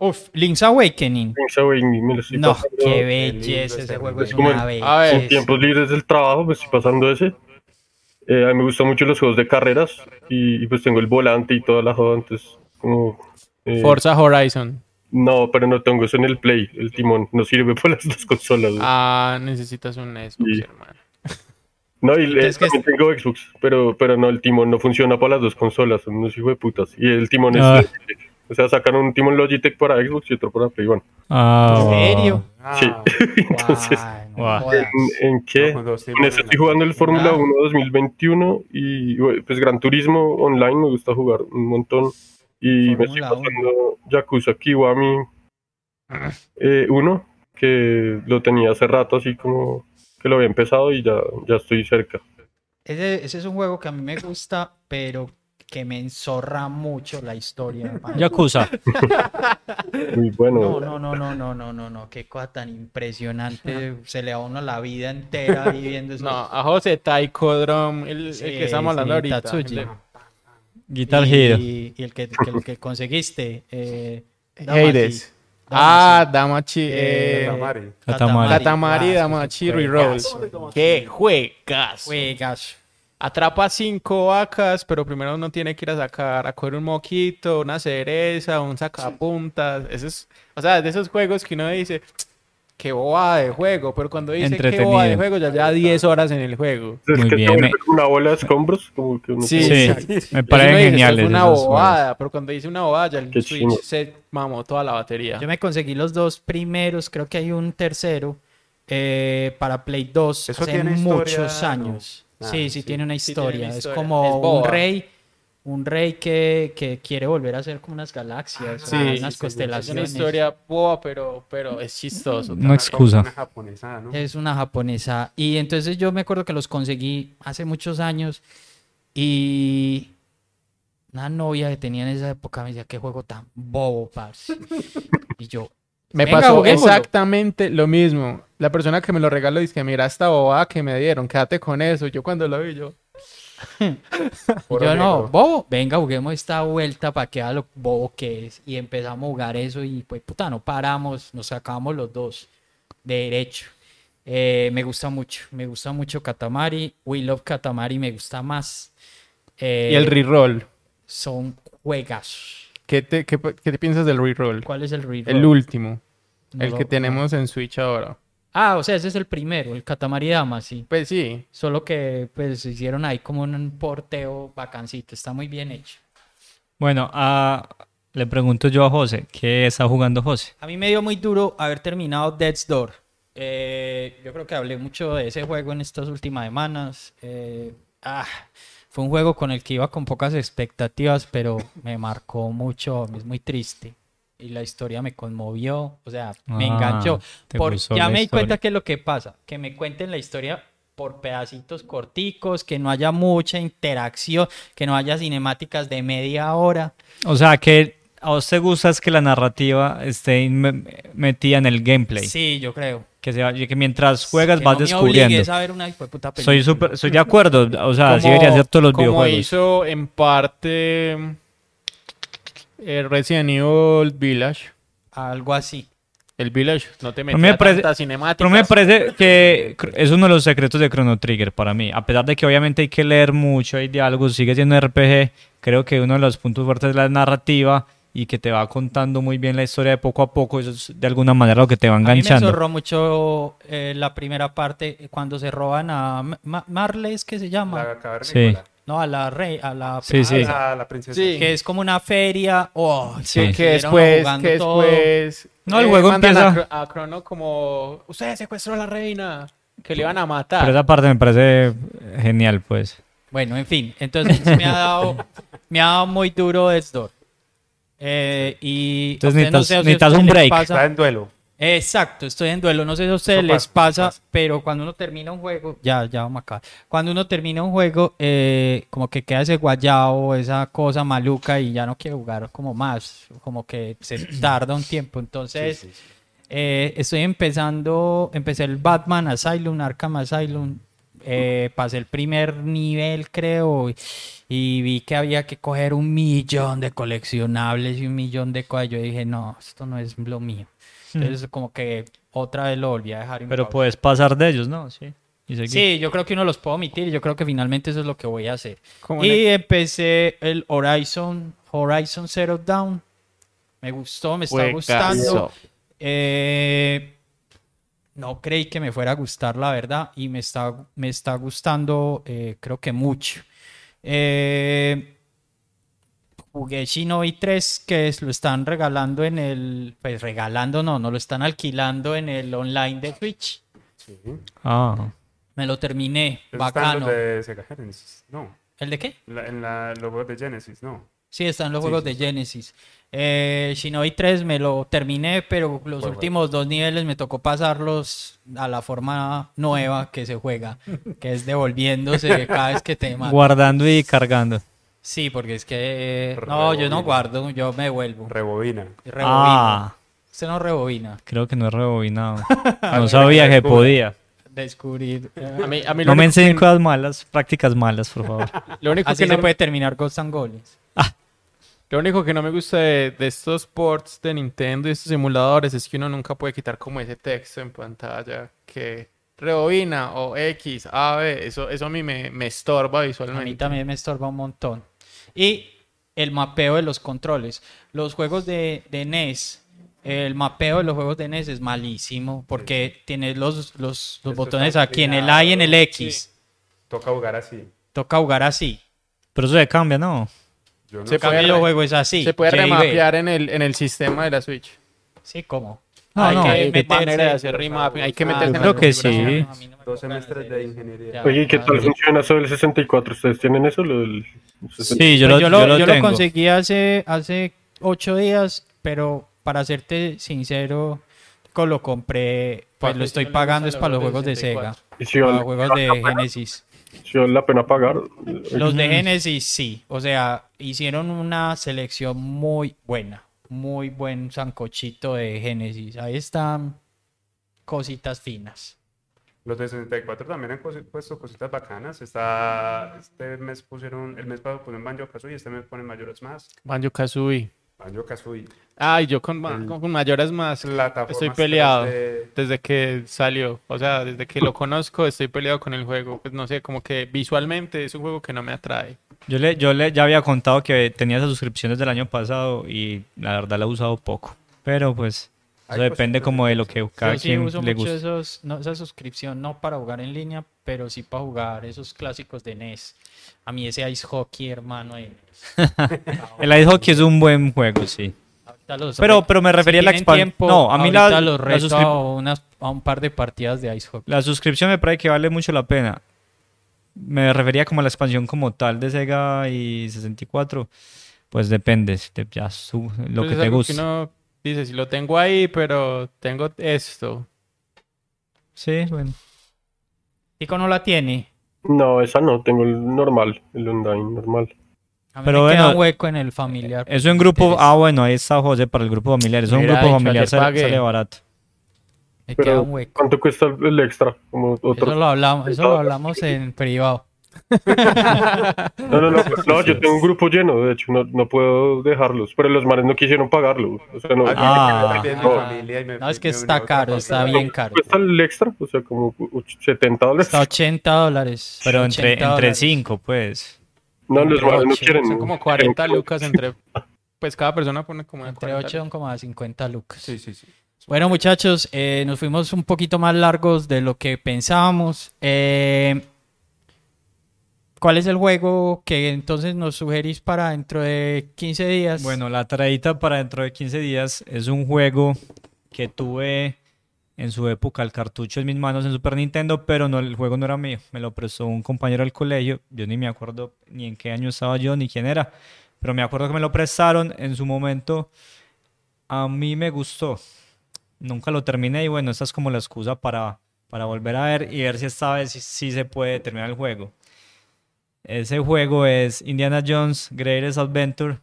Uf, Link's Awakening. Link's Awakening, me lo estoy No, pasando. qué belleza. ese juego es Es como una el- A ver, En belleza. tiempos libres del trabajo me estoy pasando ese. Eh, a mí me gustan mucho los juegos de carreras y, y pues tengo el volante y toda la joda, entonces como... eh, Forza Horizon. No, pero no tengo eso en el Play, el timón, no sirve para las dos consolas. güey. Ah, necesitas un Xbox, Sí. hermano. No, y Es que también tengo Xbox, pero, pero no, el timón no funciona para las dos consolas, son unos hijos de putas. Y el timón Ah. es Logitech. O sea, sacaron un timón Logitech para Xbox y otro para Play One. Ah, ¿En serio? Sí. Ah, Entonces, jodas. ¿en, en qué? no, timones eso en estoy jugando el Fórmula Ah. 1 2021 y pues Gran Turismo online me gusta jugar un montón. Y me estoy Fórmula 1. pasando Yakuza Kiwami 1, que lo tenía hace rato así como que lo había empezado y ya, ya estoy cerca. Ese, ese es un juego que a mí me gusta, pero que me enzorra mucho la historia. hermano. Yakuza. Muy bueno. No, no, no, no, no, no, no, no, qué cosa tan impresionante. Se le da a uno la vida entera viviendo eso. No, a José Taiko Drum, el, el Sí, que estamos hablando sí, ahorita. Tatsuji. el Guitar y, Hero. y el que, que- el que conseguiste. Eh. Hades. Ah, Damachi. Eh, Eh, Katamari. Katamari. Katamari Damachi. Reroll. ¡Qué juegas! Juegazo. Atrapa cinco vacas, pero primero uno tiene que ir a sacar, a coger un moquito, una cereza, un sacapuntas. Eso es, o sea, de esos juegos que uno dice, qué bobada de juego, pero cuando dice qué bobada de juego, ya lleva 10 horas en el juego. Es Muy que bien, me- una bola de escombros, como que uno Sí, Sí, exacto. me parecen dice, "Esto geniales Es una juegos. bobada, pero cuando dice una bobada, ya el Qué Switch se mamó toda la batería. Yo me conseguí los dos primeros, creo que hay un tercero eh, para Play 2 ¿Eso hace tiene historia? muchos No. Ah, sí, sí, sí. tiene una Sí tiene historia. una Es como Es un rey, un rey que, que quiere volver a ser como unas galaxias, o sí, unas sí, sí, Es una constelaciones. historia boba, pero, pero es chistoso. No excusa. Una japonesa, ¿no? Es una japonesa. Y entonces yo me acuerdo que los conseguí hace muchos años y una novia que tenía en esa época me decía, qué juego tan bobo, parce. Y yo, Me Venga, pasó juguémoslo. exactamente lo mismo. La persona que me lo regaló dice que mira esta bobada que me dieron, quédate con eso. Yo cuando lo vi, yo... Yo no, bobo, venga, juguemos esta vuelta para que vea lo bobo que es. Y empezamos a jugar eso y pues puta, no paramos, nos sacamos los dos de derecho. Eh, me gusta mucho, me gusta mucho Katamari. We Love Katamari me gusta más. Eh, Y el reroll. son juegazos. ¿Qué te, qué, qué te piensas del reroll? ¿Cuál es el reroll? El último. No el lo- que tenemos en Switch ahora. Ah, o sea, ese es el primero, el Katamari Dama, sí. Pues sí. Solo que pues hicieron ahí como un porteo bacancito, está muy bien hecho. Bueno, ah, le pregunto yo a José, ¿qué está jugando José? A mí me dio muy duro haber terminado Death's Door. Eh, yo creo que hablé mucho de ese juego en estas últimas semanas. Eh, ah, fue un juego con el que iba con pocas expectativas, pero me marcó mucho, es muy triste. Y la historia me conmovió, o sea, me Ah, enganchó. Por- ya me di cuenta que es lo que pasa, que me cuenten la historia por pedacitos corticos, que no haya mucha interacción, que no haya cinemáticas de media hora. O sea, que a vos te gusta es que la narrativa esté in- metida en el gameplay. Sí, yo creo. Que, mientras juegas Que vas no me descubriendo. a ver una hijueputa Soy súper, soy de acuerdo. O sea, así Como- deberían ser todos los como videojuegos. hizo en parte eh, Resident Evil Village. Algo así. El Village no te Pero metía me parece- cinemáticas. Pero me parece que es uno de los secretos de Chrono Trigger para mí. A pesar de que obviamente hay que leer mucho, hay diálogos, sigue siendo RPG, creo que uno de los puntos fuertes es la narrativa y que te va contando muy bien la historia de poco a poco. Eso es de alguna manera lo que te va A mí me enganchando. zorró mucho eh, la primera parte eh, cuando se roban a Ma- Ma- Marley, ¿es que se llama? La cavernícola. Sí. No, a la rey, a la Sí, sí. Ah, la, la princesa. Sí. que es como una feria. Oh, Sí. que después, que después No, el eh, juego mandan empieza- a, Cro- a Crono como usted secuestró a la reina que le iban a matar Pero esa parte me parece genial, pues. Bueno, en fin, entonces me ha dado, me ha dado muy duro Door. Eh, y Entonces ustedes no necesitas- sé si necesitas un break. pasa- Está en duelo. Exacto, estoy en duelo. No sé si a ustedes Eso les pasa, pasa, pero cuando uno termina un juego, ya, ya vamos acá. Cuando uno termina un juego, eh, como que queda ese guayao, esa cosa maluca y ya no quiere jugar como más, como que se tarda un tiempo. Entonces, eh, estoy empezando, empecé el Batman Asylum, Arkham Asylum, eh, pasé el primer nivel, creo, y, y vi que había que coger un millón de coleccionables y un millón de cosas. Yo dije, no, esto no es lo mío. Entonces, como que otra vez lo volví a dejar. Pero pausé. puedes pasar de ellos, ¿no? Sí. Sí, yo creo que uno los puedo omitir y yo creo que finalmente eso es lo que voy a hacer. Y empecé el Horizon, Horizon Zero Dawn. Me gustó, me está gustando. Eh, no creí que me fuera a gustar, la verdad, y me está, me está gustando, eh, creo que mucho. Eh, jugué Shinobi 3, que es- lo están regalando en el, pues regalando no, no lo están alquilando en el online de Twitch. Sí. Ah. Me lo terminé, Esos están bacano. los de Sega Genesis. No. ¿El de qué? La- en la, los juegos de Genesis, no. Sí, están los Sí, juegos sí, de Genesis. Eh, Shinobi 3 me lo terminé, pero los últimos dos niveles me tocó pasarlos a la forma nueva que se juega, que es devolviéndose cada vez que te matan. Guardando y cargando. Sí, porque es que... No, yo no Rebobina. guardo, yo me devuelvo. Rebobina. Rebobino. Ah, Usted no rebobina. creo que no es rebobinado. No sabía que podía. Descubrir. A mí, a mí lo No me enseñen que- cosas malas, prácticas malas, por favor. Lo único, Así que se no, puede terminar Ghosts and Goblins. Lo único que no me gusta de, de estos ports de Nintendo y estos simuladores es que uno nunca puede quitar como ese texto en pantalla que rebobina o X, A, B. Eso, eso a mí me, me estorba A visualmente. mí también me estorba un montón. Y el mapeo de los controles. Los juegos de, de NES, el mapeo de los juegos de NES es malísimo porque tienes los, los, los botones aquí en el A y en el X. Toca jugar así. Toca jugar así. Pero eso se cambia, ¿no? Yo no Se puede el juego es así. Se puede remapear en el, en el sistema de la Switch. Sí, ¿cómo? No, hay no, que hay que- manera de meterse- hacer remapping, hay que Ah, meterse yo en creo que sí. no Dos semestres de ingeniería. Oye, ¿y qué Ah, tal funciona sobre el 64? ¿Ustedes tienen eso? Lo del 64? Sí, yo, Pues lo, yo lo, yo lo yo lo conseguí hace, hace ocho días, pero para serte sincero, lo compré, pues lo estoy pagando es para los juegos de Sega, 64. Y si para los juegos de Genesis. Si vale la pena pagar. Los de Genesis sí, o sea, hicieron una selección muy buena, muy buen sancochito de Genesis. Ahí están cositas finas. Los de 64 también han cosi- puesto cositas bacanas. Está, este mes pusieron, el mes pasado pusieron Banjo Kazooie y este mes ponen Mayoras más. Banjo Kazooie. Banjo Kazooie. Ay, yo con, ma- con, con mayores más. Estoy peleado 3D. desde que salió. O sea, desde que lo conozco, estoy peleado con el juego. Pues no sé, como que visualmente es un juego que no me atrae. Yo le, yo le ya había contado que tenía esas suscripciones del año pasado y la verdad la he usado poco. Pero pues eso depende como de lo que cada Yo sí quien uso le mucho guste. esos, no, esa suscripción, no para jugar en línea, pero sí para jugar esos clásicos de NES. A mí ese Ice Hockey, hermano. ahí. El ice hockey es un buen juego, sí. Ahorita los Pero- re- pero me refería a la tienen expan- tiempo, no, a mí la- ahorita los la reto suscrip- a, unas- a un par de partidas de Ice Hockey. La suscripción me parece que vale mucho la pena. Me refería como a la expansión como tal de Sega y 64. Pues depende, de ya su- lo Pues que es te algo guste. uno dice, si lo tengo ahí, pero tengo esto. Sí, bueno. ¿Tico no la tiene? No, esa no, tengo el normal, el online normal. A mí Pero me queda bueno, un hueco en el familiar. Eso en grupo, Interesa. ah bueno, ahí está José para el grupo familiar. Eso en Mira, grupo familiar sale, barato. Me queda un hueco. ¿cuánto cuesta el extra? Como Eso lo hablamos, eso lo hablamos en privado. No, no, no, pues, no, yo tengo un grupo lleno, de hecho, no, no puedo dejarlos, pero los manes no quisieron pagarlo. O sea, no, Ah. Me- no. es que está caro, está bien caro. cuesta el extra, o sea, como och- 70 dólares. Está 80 dólares. Pero entre, 80 entre dólares. cinco, pues. No, los manes no quieren. Son como quieren 40 como- lucas entre... Pues cada persona pone como Entre 40 8 son como a 50 lucas. Sí, sí, sí. Bueno, muchachos, eh, nos fuimos un poquito más largos de lo que pensábamos. Eh, ¿Cuál es el juego que entonces nos sugerís para dentro de 15 días? Bueno, la traída para dentro de 15 días es un juego que tuve en su época el cartucho en mis manos en Super Nintendo, pero no, el juego no era mío. Me lo prestó un compañero del colegio. Yo ni me acuerdo ni en qué año estaba yo ni quién era, pero me acuerdo que me lo prestaron en su momento. A mí me gustó. Nunca lo terminé y bueno, esa es como la excusa para, para volver a ver y ver si esta vez sí, sí se puede terminar el juego. Ese juego es Indiana Jones Greatest Adventure,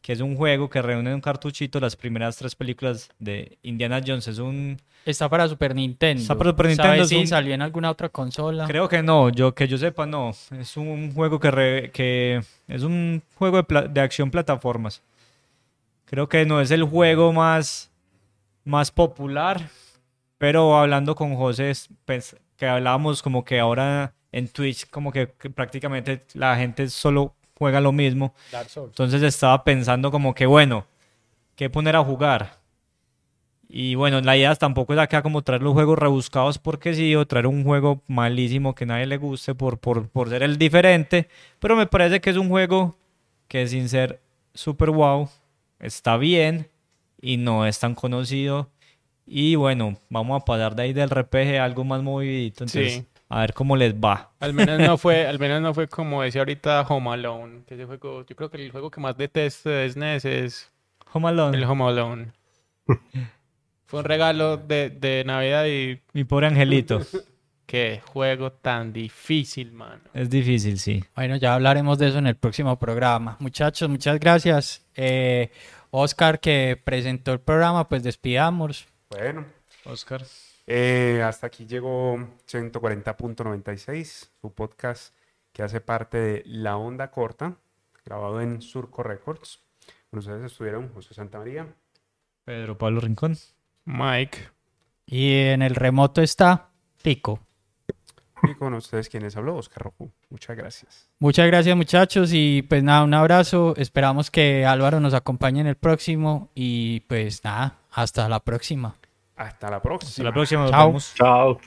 que es un juego que reúne en un cartuchito las primeras tres películas de Indiana Jones. Es un... Está para Super Nintendo. Está para Super Nintendo, ¿Sabes es si un- salió en alguna otra consola? Creo que no, yo que yo sepa no. Es un juego que, re- que es un juego de, pla- de acción plataformas. Creo que no es el juego más, más popular, pero hablando con José, es- pues, que hablábamos como que ahora en Twitch como que, que prácticamente la gente solo juega lo mismo. Entonces estaba pensando como que, bueno, ¿qué poner a jugar? Y bueno, la idea tampoco es acá como traer los juegos rebuscados porque sí, o traer un juego malísimo que nadie le guste por, por, por ser el diferente. Pero me parece que es un juego que sin ser super wow, está bien y no es tan conocido. Y bueno, vamos a pasar de ahí del RPG a algo más movidito. Entonces, Sí. A ver cómo les va. Al menos no fue, al menos no fue como decía ahorita Home Alone, que ese juego, yo creo que el juego que más detesto de SNES es Home Alone, el Home Alone. Fue un regalo de, de Navidad y mi pobre angelito. qué juego tan difícil, mano. es difícil, sí. Bueno, ya hablaremos de eso en el próximo programa. Muchachos, muchas gracias. Eh, Oscar, que presentó el programa, pues despidamos. Bueno, Oscar. Eh, hasta aquí llegó 140.96, su podcast que hace parte de La Onda Corta, grabado en Surco Records. Con ustedes estuvieron José Santamaría. Pedro Pablo Rincón. Mike. Y en el remoto está Pico. Y con ustedes quienes habló, Oscar Rojo. Muchas gracias. Muchas gracias muchachos y pues nada, un abrazo. Esperamos que Álvaro nos acompañe en el próximo y pues nada, hasta la próxima. Hasta la próxima. Hasta la próxima. Nos Chao. vemos. Chao.